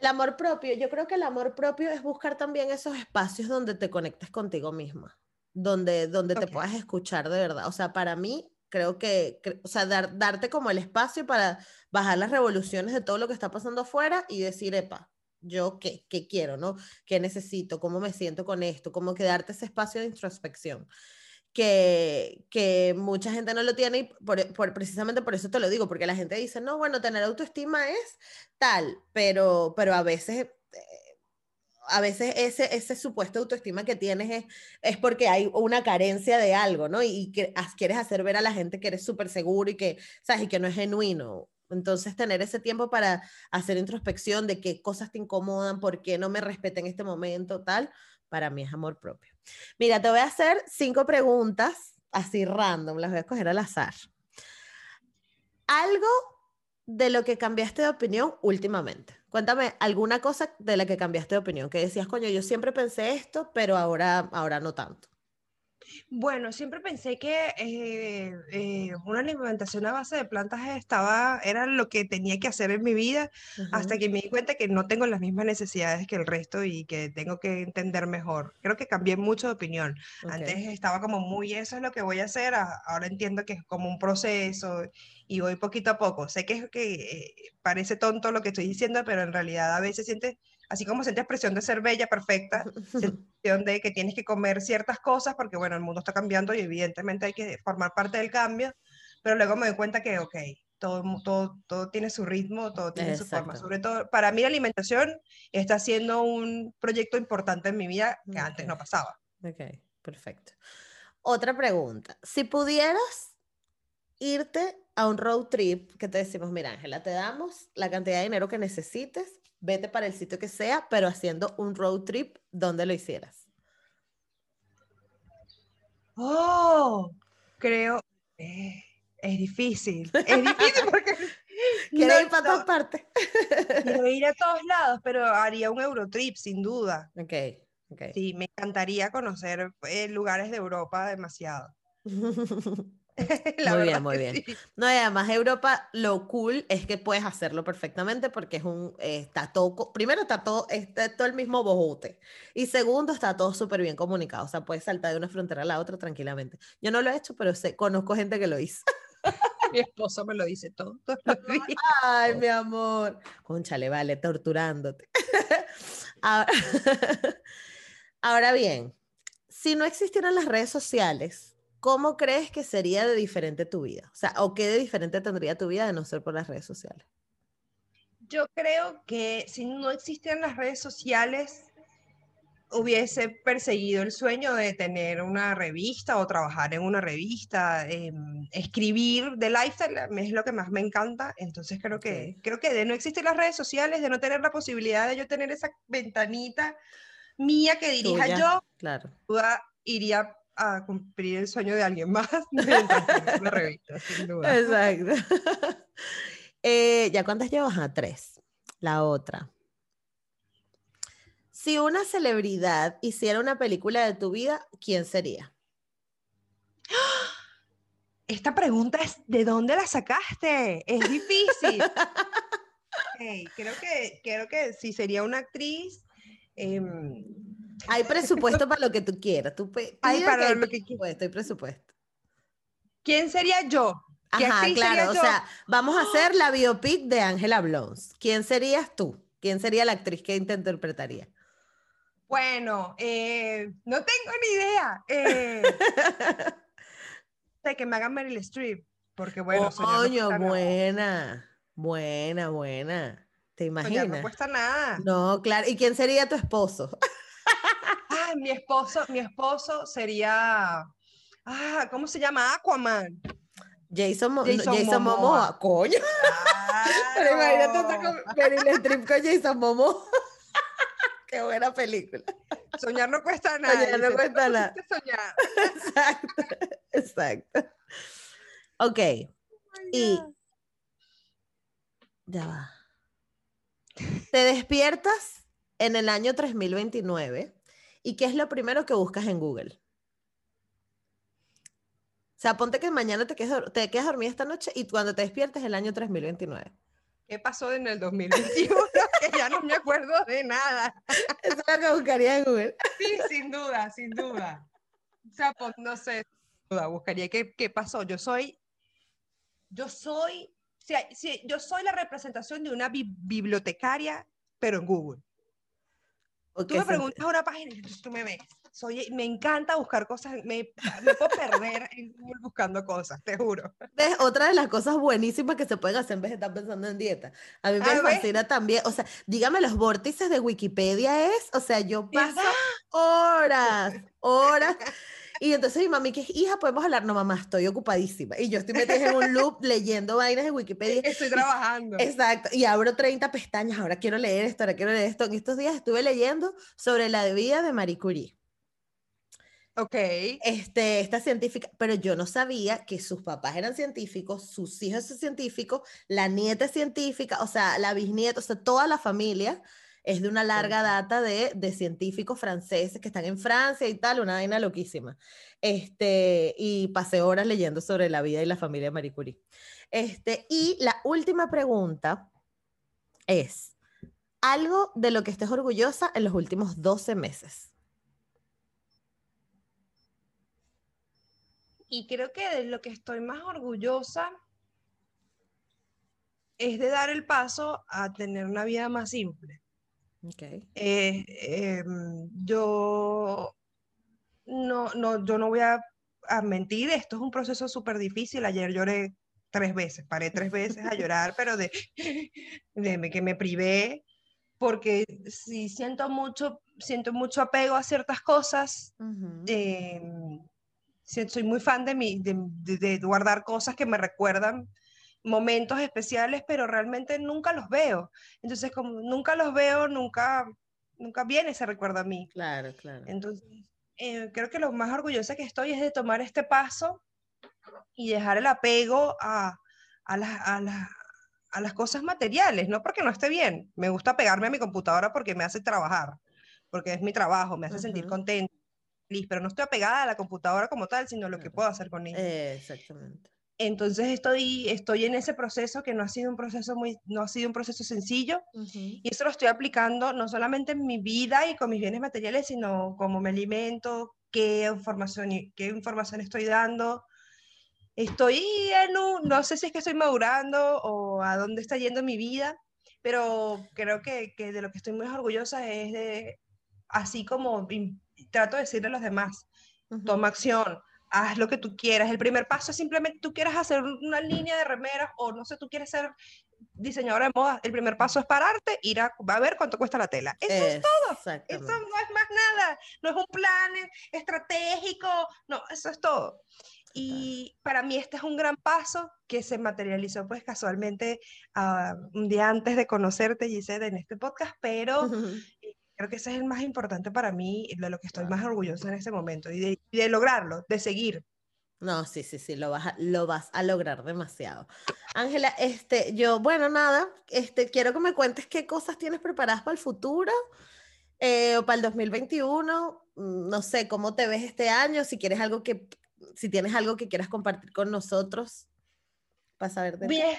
El amor propio, yo creo que el amor propio es buscar también esos espacios donde te conectes contigo misma, donde, donde te puedas escuchar de verdad. O sea, para mí, creo que, o sea, darte como el espacio para bajar las revoluciones de todo lo que está pasando afuera y decir, epa, yo qué, qué quiero, ¿no? ¿Qué necesito? ¿Cómo me siento con esto? Como que darte ese espacio de introspección. Que, que mucha gente no lo tiene y por, precisamente por eso te lo digo, porque la gente dice, no, bueno, tener autoestima es tal, pero, pero a veces a veces ese, ese supuesto autoestima que tienes es, es porque hay una carencia de algo, ¿no? Y, que quieres hacer ver a la gente que eres súper seguro y que, ¿sabes? Y que no es genuino. Entonces, tener ese tiempo para hacer introspección de qué cosas te incomodan, por qué no me respeta en este momento, tal, para mí es amor propio. Mira, te voy a hacer cinco preguntas así random, las voy a coger al azar. Algo de lo que cambiaste de opinión últimamente. Cuéntame alguna cosa de la que cambiaste de opinión, que decías, coño, yo siempre pensé esto, pero ahora, ahora no tanto. Bueno, siempre pensé que eh, eh, una alimentación a base de plantas estaba, era lo que tenía que hacer en mi vida, hasta que me di cuenta que no tengo las mismas necesidades que el resto y que tengo que entender mejor. Creo que cambié mucho de opinión. Antes estaba como muy, eso es lo que voy a hacer, ahora entiendo que es como un proceso y voy poquito a poco. Sé que, que eh, parece tonto lo que estoy diciendo, pero en realidad a veces sientes así como sientes presión de ser bella, perfecta, sensación de que tienes que comer ciertas cosas porque, bueno, el mundo está cambiando y evidentemente hay que formar parte del cambio, pero luego me doy cuenta que, ok, todo, todo, todo tiene su ritmo, todo tiene su forma. Sobre todo, para mí la alimentación está siendo un proyecto importante en mi vida que antes no pasaba. Ok, perfecto. Otra pregunta. Si pudieras irte a un road trip que te decimos, mira Ángela, te damos la cantidad de dinero que necesites vete para el sitio que sea, pero haciendo un road trip donde lo hicieras. Oh, creo. Eh, es difícil. Es difícil porque. Quiero ir para todas partes. Quiero ir a todos lados, pero haría un Eurotrip, sin duda. Ok, ok. Sí, me encantaría conocer eh, lugares de Europa demasiado. muy bien, muy bien. No, y además Europa, lo cool es que puedes hacerlo perfectamente porque es un, está todo, primero está todo, está todo el mismo bojote y segundo está todo súper bien comunicado, o sea, puedes saltar de una frontera a la otra tranquilamente. Yo no lo he hecho, pero sé, conozco gente que lo hizo. mi esposo me lo dice todo. Ay, mi amor. Conchale, vale, torturándote. Ahora bien, si no existieran las redes sociales, ¿cómo crees que sería de diferente tu vida? O sea, ¿o qué de diferente tendría tu vida de no ser por las redes sociales? Yo creo que si no existieran las redes sociales, hubiese perseguido el sueño de tener una revista o trabajar en una revista, em, escribir de lifestyle es lo que más me encanta, entonces creo que, creo que de no existir las redes sociales, de no tener la posibilidad de yo tener esa ventanita mía que dirija yo, claro. iría a cumplir el sueño de alguien más una revista, sin duda. Exacto. Eh, ¿Ya cuántas llevas? A tres. La otra. Si una celebridad hiciera una película de tu vida, ¿quién sería? Esta pregunta es, ¿de dónde la sacaste? Es difícil. creo, que, creo que si sería una actriz... Em, hay presupuesto para lo que tú quieras. Tú hay para que lo que presupuesto, hay presupuesto. ¿Quién sería yo? Ajá, claro. O sea, vamos a hacer la biopic de Ángela Blons. ¿Quién serías tú? ¿Quién sería la actriz que te interpretaría? Bueno, eh, no tengo ni idea. Eh, de que me hagan Meryl Streep, porque bueno, Coño, buena, buena, buena. ¿Te imaginas? no cuesta nada. No, claro. ¿Y quién sería tu esposo? Mi esposo, mi esposo sería, ah, ¿cómo se llama? Aquaman. Jason, Jason, Momoa. coño. Pero imagínate con Meryl Streep con Jason Momoa. Qué buena película. Soñar no cuesta nada. Soñar no cuesta nada. Soñar. Exacto, exacto. Ok. Oh y ya va. Te despiertas en el año 3029 y ¿qué es lo primero que buscas en Google? O sea, ponte que mañana te quedas, te quedas dormida esta noche y cuando te despiertes el año 3029. ¿Qué pasó en el 2021? que ya no me acuerdo de nada. Eso es lo que buscaría en Google. Sí, sin duda, sin duda. O sea, pues, no sé, buscaría qué, qué pasó. Yo soy, yo soy, si, yo soy la representación de una bibliotecaria, pero en Google. Tú me preguntas una página y tú me ves. Soy, me encanta buscar cosas, me, me puedo perder en Google buscando cosas, te juro. ¿Ves? Otra de las cosas buenísimas que se pueden hacer en vez de estar pensando en dieta. A mí me ah, fascina también, o sea, dígame, los vórtices de Wikipedia es, o sea, yo paso horas, horas y entonces mi mami, que es hija, podemos hablar. No, mamá, estoy ocupadísima. Y yo estoy metida en un loop leyendo vainas de Wikipedia. Estoy trabajando. Exacto. Y abro 30 pestañas. Ahora quiero leer esto, ahora quiero leer esto. En estos días estuve leyendo sobre la vida de Marie Curie. Ok. Este, esta científica, pero yo no sabía que sus papás eran científicos, sus hijos son científicos, la nieta es científica, o sea, la bisnieta, o sea, toda la familia es de una larga data de, de, científicos franceses que están en Francia y tal, una vaina loquísima. Este, y pasé horas leyendo sobre la vida y la familia de Marie Curie. Este, y la última pregunta es, algo de lo que estés orgullosa en los últimos 12 meses. Y creo que de lo que estoy más orgullosa es de dar el paso a tener una vida más simple. Okay. Eh, em, yo, no, no, yo no voy a, mentir, esto es un proceso súper difícil. Ayer lloré tres veces, paré tres veces a llorar, pero de, de, que me privé, porque si siento mucho, siento mucho apego a ciertas cosas. Em, soy muy fan de, mi, de, de, guardar cosas que me recuerdan momentos especiales, pero realmente nunca los veo. Entonces, como nunca los veo, nunca, nunca viene ese recuerdo a mí. Claro, claro. Entonces, eh, creo que lo más orgullosa que estoy es de tomar este paso y dejar el apego a, a, a, a las cosas materiales, no porque no esté bien. Me gusta pegarme a mi computadora porque me hace trabajar, porque es mi trabajo, me hace sentir contento, feliz, pero no estoy apegada a la computadora como tal, sino lo que puedo hacer con ella. exactamente. Entonces estoy, estoy en ese proceso que no ha sido un proceso muy, no ha sido un proceso sencillo y eso lo estoy aplicando no solamente en mi vida y con mis bienes materiales, sino cómo me alimento, qué información, qué información estoy dando. Estoy en un, no sé si es que estoy madurando o a dónde está yendo mi vida, pero creo que, que de lo que estoy muy orgullosa es de, así como trato de decirle a los demás, toma acción, haz lo que tú quieras. El primer paso es simplemente tú quieres hacer una línea de remeras o no sé, tú quieres ser diseñadora de moda. El primer paso es pararte, ir a, a ver cuánto cuesta la tela. Eso es todo. Eso no es más nada. No es un plan estratégico. No, eso es todo. Y para mí este es un gran paso que se materializó pues casualmente uh, un día antes de conocerte, Giselle, en este podcast, pero creo que ese es el más importante para mí, de lo que estoy más orgullosa en este momento y de, de lograrlo, de seguir. No, sí, sí, sí, lo vas a, lo vas a lograr demasiado. Ángela, este, yo, bueno, nada, este, quiero que me cuentes qué cosas tienes preparadas para el futuro eh, o para el 2021. Mm, no sé, cómo te ves este año, si quieres algo que si tienes algo que quieras compartir con nosotros para saber de Bien,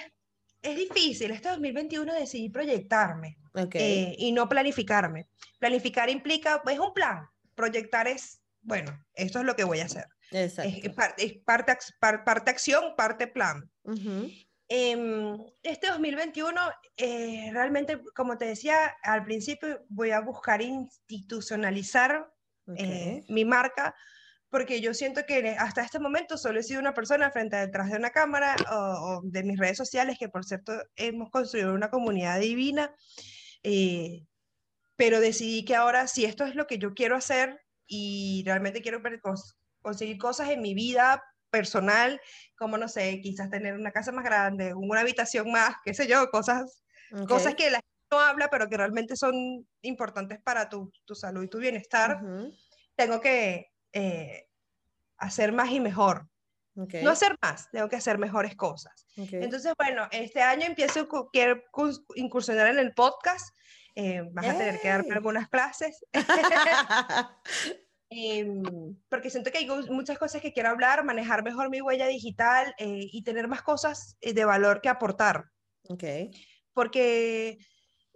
es difícil. Este 2021 decidí proyectarme eh, y no planificarme. Planificar implica, es un plan. Proyectar es, bueno, esto es lo que voy a hacer. Exacto. Es, parte, parte, acción, parte plan. Em, este 2021, eh, realmente, como te decía al principio, voy a buscar institucionalizar eh, mi marca porque yo siento que hasta este momento solo he sido una persona frente a detrás de una cámara o, de mis redes sociales, que por cierto hemos construido una comunidad divina, eh, pero decidí que ahora si esto es lo que yo quiero hacer y realmente quiero conseguir cosas en mi vida personal, como no sé, quizás tener una casa más grande, una habitación más, qué sé yo, cosas, cosas que la gente no habla, pero que realmente son importantes para tu, tu salud y tu bienestar, tengo que eh, hacer más y mejor. No hacer más, tengo que hacer mejores cosas. Entonces, bueno, este año empiezo, quiero incursionar en el podcast. Eh, vas a tener que darme algunas clases. Em, porque siento que hay muchas cosas que quiero hablar, manejar mejor mi huella digital eh, y tener más cosas de valor que aportar. Okay. Porque eh,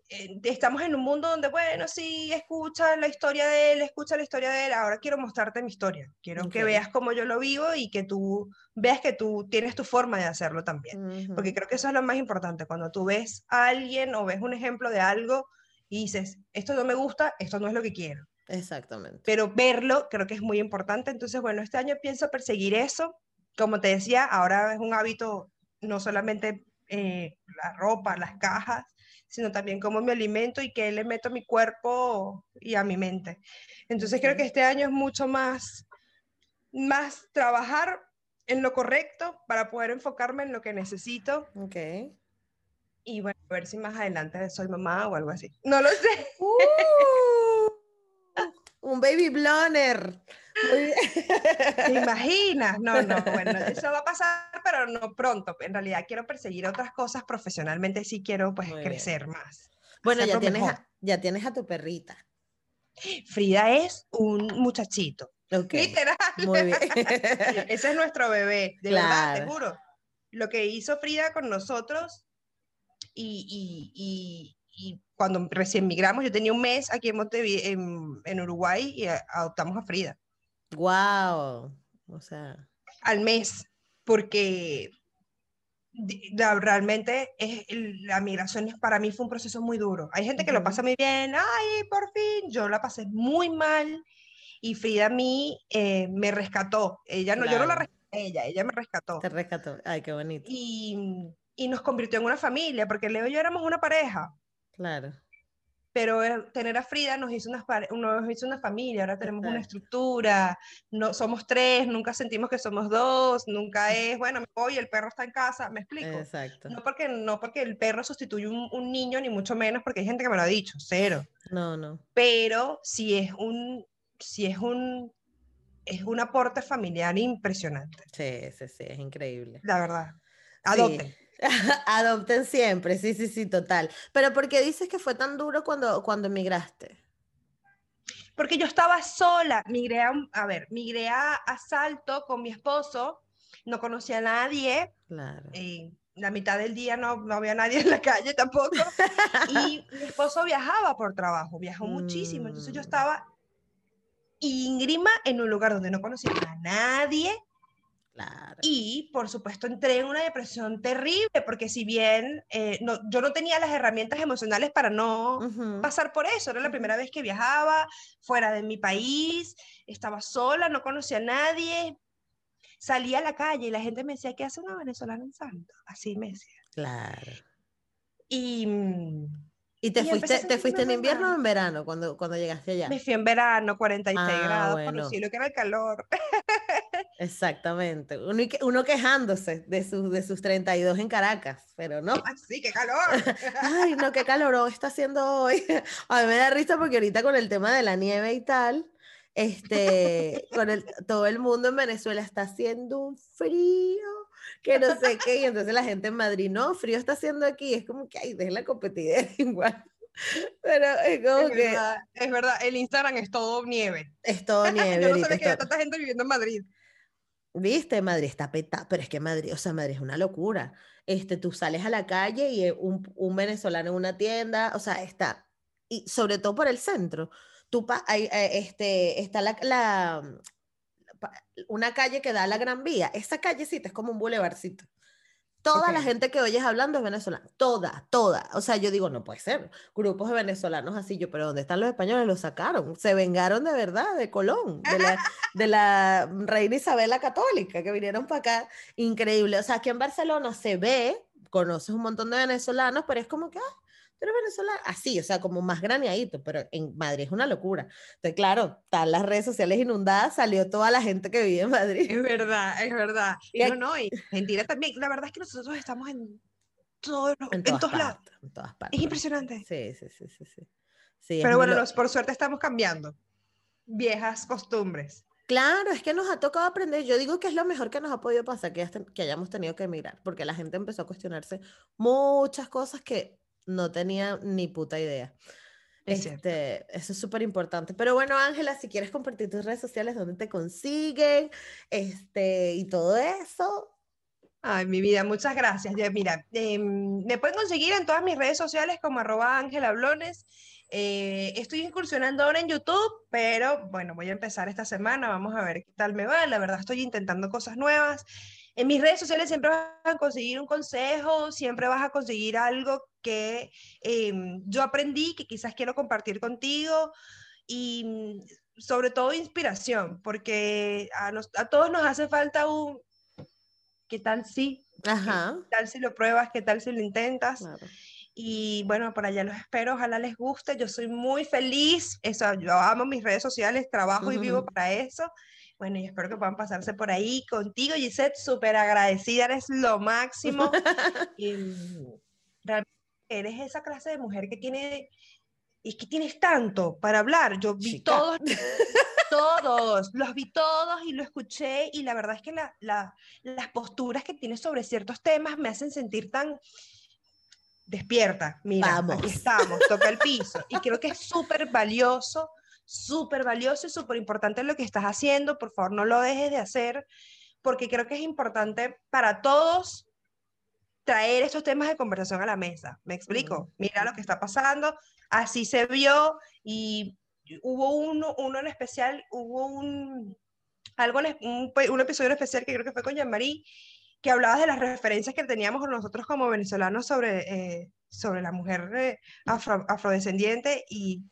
estamos en un mundo donde, bueno, sí, escucha la historia de él, escucha la historia de él, ahora quiero mostrarte mi historia, quiero que veas cómo yo lo vivo y que tú veas que tú tienes tu forma de hacerlo también, porque creo que eso es lo más importante, cuando tú ves a alguien o ves un ejemplo de algo y dices, esto no me gusta, esto no es lo que quiero. Exactamente. Pero verlo creo que es muy importante, entonces, bueno, este año pienso perseguir eso, como te decía, ahora es un hábito no solamente eh, la ropa, las cajas, sino también cómo me alimento y qué le meto a mi cuerpo y a mi mente. Entonces creo que este año es mucho más, más trabajar en lo correcto para poder enfocarme en lo que necesito. Ok. Y bueno, a ver si más adelante soy mamá o algo así. No lo sé. Uh, un baby bloner. ¿Te imaginas? No, no, bueno, eso va a pasar, pero no pronto. En realidad quiero perseguir otras cosas profesionalmente, sí quiero pues crecer más. Bueno, ya tienes, a, ya tienes a tu perrita. Frida es un muchachito. Literal. Muy bien. Ese es nuestro bebé, de verdad, te juro. Lo que hizo Frida con nosotros y, y, y, cuando recién migramos, yo tenía un mes aquí en, en, en Uruguay y adoptamos a Frida. Wow. O sea. Al mes, porque realmente es, la migración para mí fue un proceso muy duro. Hay gente que lo pasa muy bien, ay, por fin, yo la pasé muy mal y Frida a mí eh, me rescató. Ella no, yo no la rescaté, ella, ella me rescató. Te rescató, ay, qué bonito. Y, y nos convirtió en una familia, porque Leo y yo éramos una pareja. Claro pero eh, tener a Frida nos hizo una, nos hizo una familia, ahora tenemos una estructura, no, somos tres, nunca sentimos que somos dos, nunca es, bueno, me voy, el perro está en casa, me explico. Exacto. No porque, no porque el perro sustituye un, un niño, ni mucho menos, porque hay gente que me lo ha dicho, cero. No, no. Pero si es un, si es un, es un aporte familiar impresionante. Sí, sí, sí, es increíble. La verdad. Adopten. Adopten siempre, sí, sí, sí, total. Pero ¿por qué dices que fue tan duro cuando, cuando emigraste? Porque yo estaba sola, migré a, a ver, migré a, Salto con mi esposo, no conocía a nadie. Claro. Y la mitad del día no, no había nadie en la calle tampoco. y mi esposo viajaba por trabajo, viajó muchísimo. Entonces yo mm. estaba íngrima en un lugar donde no conocía a nadie, y, por supuesto, entré en una depresión terrible, porque si bien eh, no, yo no tenía las herramientas emocionales para no pasar por eso, era la primera vez que viajaba fuera de mi país, estaba sola, no conocía a nadie, salía a la calle y la gente me decía, ¿qué hace una venezolana en Santo? Así me decía. Claro. Y, mm, ¿Y te Y fuiste, te fuiste en invierno o en verano cuando, cuando llegaste allá? me fui en verano, 46 Ah, grados, bueno. conocí lo que era el calor. Exactamente. Uno, uno quejándose de sus, de sus 32 en Caracas, pero no. Así, qué calor. Ay, no, qué calorón está haciendo hoy. A mí me da risa porque ahorita con el tema de la nieve y tal, este, con el, todo el mundo en Venezuela está haciendo un frío, que no sé qué, y entonces la gente en Madrid, no, frío está haciendo aquí, es como que, ay, dejen la competidera igual. Pero es como Es que verdad, es verdad, el Instagram es todo nieve. es todo nieve Yo no sabía que todo- tanta gente viviendo en Madrid. Viste, Madrid está petada, pero es que Madrid, o sea, Madrid es una locura. Este, tú sales a la calle y eh, un, un venezolano en una tienda, o sea, está, y sobre todo por el centro, tú pa- hay, eh, este, está la, la- una calle que da a la Gran Vía, esa callecita es como un bulevarcito. Toda la gente que oyes hablando es venezolana, toda, toda. O sea, yo digo, no puede ser. Grupos de venezolanos así, yo, pero ¿dónde están los españoles? Los sacaron, se vengaron de verdad de Colón, de la, de la reina Isabel la Católica, que vinieron para acá. Increíble. O sea, aquí en Barcelona se ve, conoces un montón de venezolanos, pero es como que, ah, tú eres venezolano. Así, o sea, como más graneadito, pero en Madrid es una locura. Entonces, claro, están las redes sociales inundadas, salió toda la gente que vive en Madrid. Es verdad, es verdad. Y no, no, y Argentina también. La verdad es que nosotros estamos en todos los, En en todos lados. partes, en todas partes. Es impresionante. Sí, sí, sí, sí, sí. Sí, Pero bueno, lo- nos- por suerte estamos cambiando. Viejas costumbres. Claro, es que nos ha tocado aprender. Yo digo que es lo mejor que nos ha podido pasar, que, hayas- que hayamos tenido que emigrar, porque la gente empezó a cuestionarse muchas cosas que no tenía ni puta idea. Es. Este, eso es súper importante. Pero bueno, Ángela, si quieres compartir tus redes sociales, dónde te consiguen, este, y todo eso. Ay, mi vida, muchas gracias. Ya, mira, em, me pueden conseguir en todas mis redes sociales como arroba Ángela Blones. Eh, estoy incursionando ahora en YouTube, pero bueno, voy a empezar esta semana, vamos a ver qué tal me va. La verdad estoy intentando cosas nuevas. En mis redes sociales siempre vas a conseguir un consejo, siempre vas a conseguir algo que em, yo aprendí, que quizás quiero compartir contigo y mm, sobre todo inspiración, porque a, nos- a todos nos hace falta un, ¿qué tal si? Ajá. ¿Qué tal si lo pruebas? ¿Qué tal si lo intentas? Claro. Y bueno, por allá los espero, ojalá les guste. Yo soy muy feliz, eso, yo amo mis redes sociales, trabajo y vivo para eso. Bueno, y espero que puedan pasarse por ahí contigo, Gisette, súper agradecida, eres lo máximo. Y, realmente eres esa clase de mujer que tiene, y que tienes tanto para hablar. Yo vi Chica. todos, todos, los vi todos y lo escuché y la verdad es que la- la- las posturas que tienes sobre ciertos temas me hacen sentir tan despierta. Mira, Vamos. aquí estamos, toca el piso. Y creo que es súper valioso, súper valioso y súper importante lo que estás haciendo. Por favor, no lo dejes de hacer, porque creo que es importante para todos traer estos temas de conversación a la mesa. ¿Me explico? Mira lo que está pasando, así se vio y hubo uno, uno en especial, hubo un, algo un, episodio especial que creo que fue con Jean-Marie, que hablaba de las referencias que teníamos nosotros como venezolanos sobre, eh, sobre la mujer eh, afro- afrodescendiente y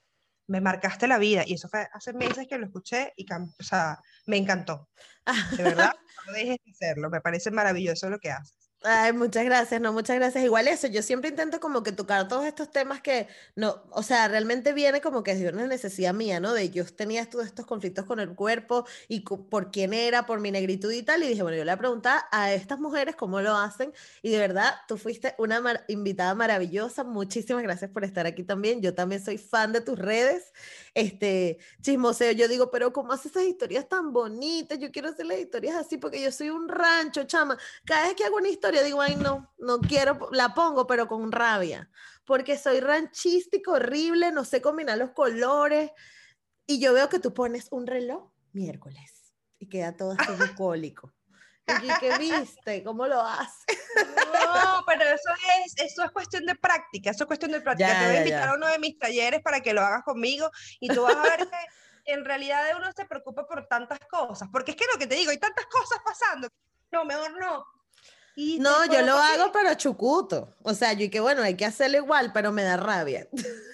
me marcaste la vida. Y eso fue hace meses que lo escuché y o sea, me encantó. De verdad, no dejes de hacerlo. Me parece maravilloso lo que haces. Ay, muchas gracias, no, muchas gracias. Igual eso, yo siempre intento como que tocar todos estos temas que no, o sea, realmente viene como que de una necesidad mía, ¿no? De yo tenía todos estos conflictos con el cuerpo y por quién era, por mi negritud y tal, y dije, bueno, yo le voy a preguntar a estas mujeres cómo lo hacen, y de verdad, tú fuiste una mar- invitada maravillosa, muchísimas gracias por estar aquí también, yo también soy fan de tus redes, este, chismoseo, yo digo, pero ¿cómo haces esas historias tan bonitas? Yo quiero hacer las historias así porque yo soy un rancho, chama, cada vez que hago una historia digo, ay, no, no quiero, la pongo, pero con rabia, porque soy ranchística, horrible, no sé combinar los colores, y yo veo que tú pones un reloj miércoles y queda todo así bucólico. Y ¿qué viste? ¿Cómo lo haces? No, pero eso es, eso es cuestión de práctica, eso es cuestión de práctica. Ya, Te voy a invitar ya. a uno de mis talleres para que lo hagas conmigo y tú vas a ver que en realidad uno se preocupa por tantas cosas, porque es que lo que te digo, hay tantas cosas pasando. No, mejor no. Y No, yo lo hago, pero chucuto. O sea, yo y que bueno, hay que hacerlo igual, pero me da rabia.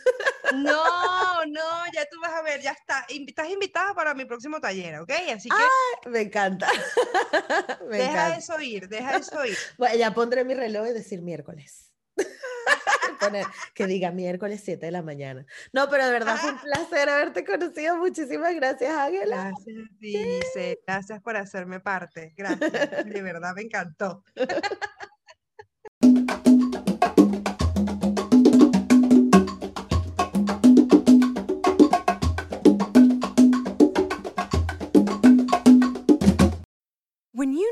No, no, ya tú vas a ver, ya está. Estás invitada para mi próximo taller, ¿ok? Así que. me encanta. deja eso ir, deja eso ir. Bueno, ya pondré mi reloj y decir miércoles. Poner, que diga miércoles 7 de la mañana. No, pero de verdad fue un placer haberte conocido. Muchísimas gracias, Ángela. Gracias, dice. Gracias por hacerme parte. Gracias. De verdad me encantó.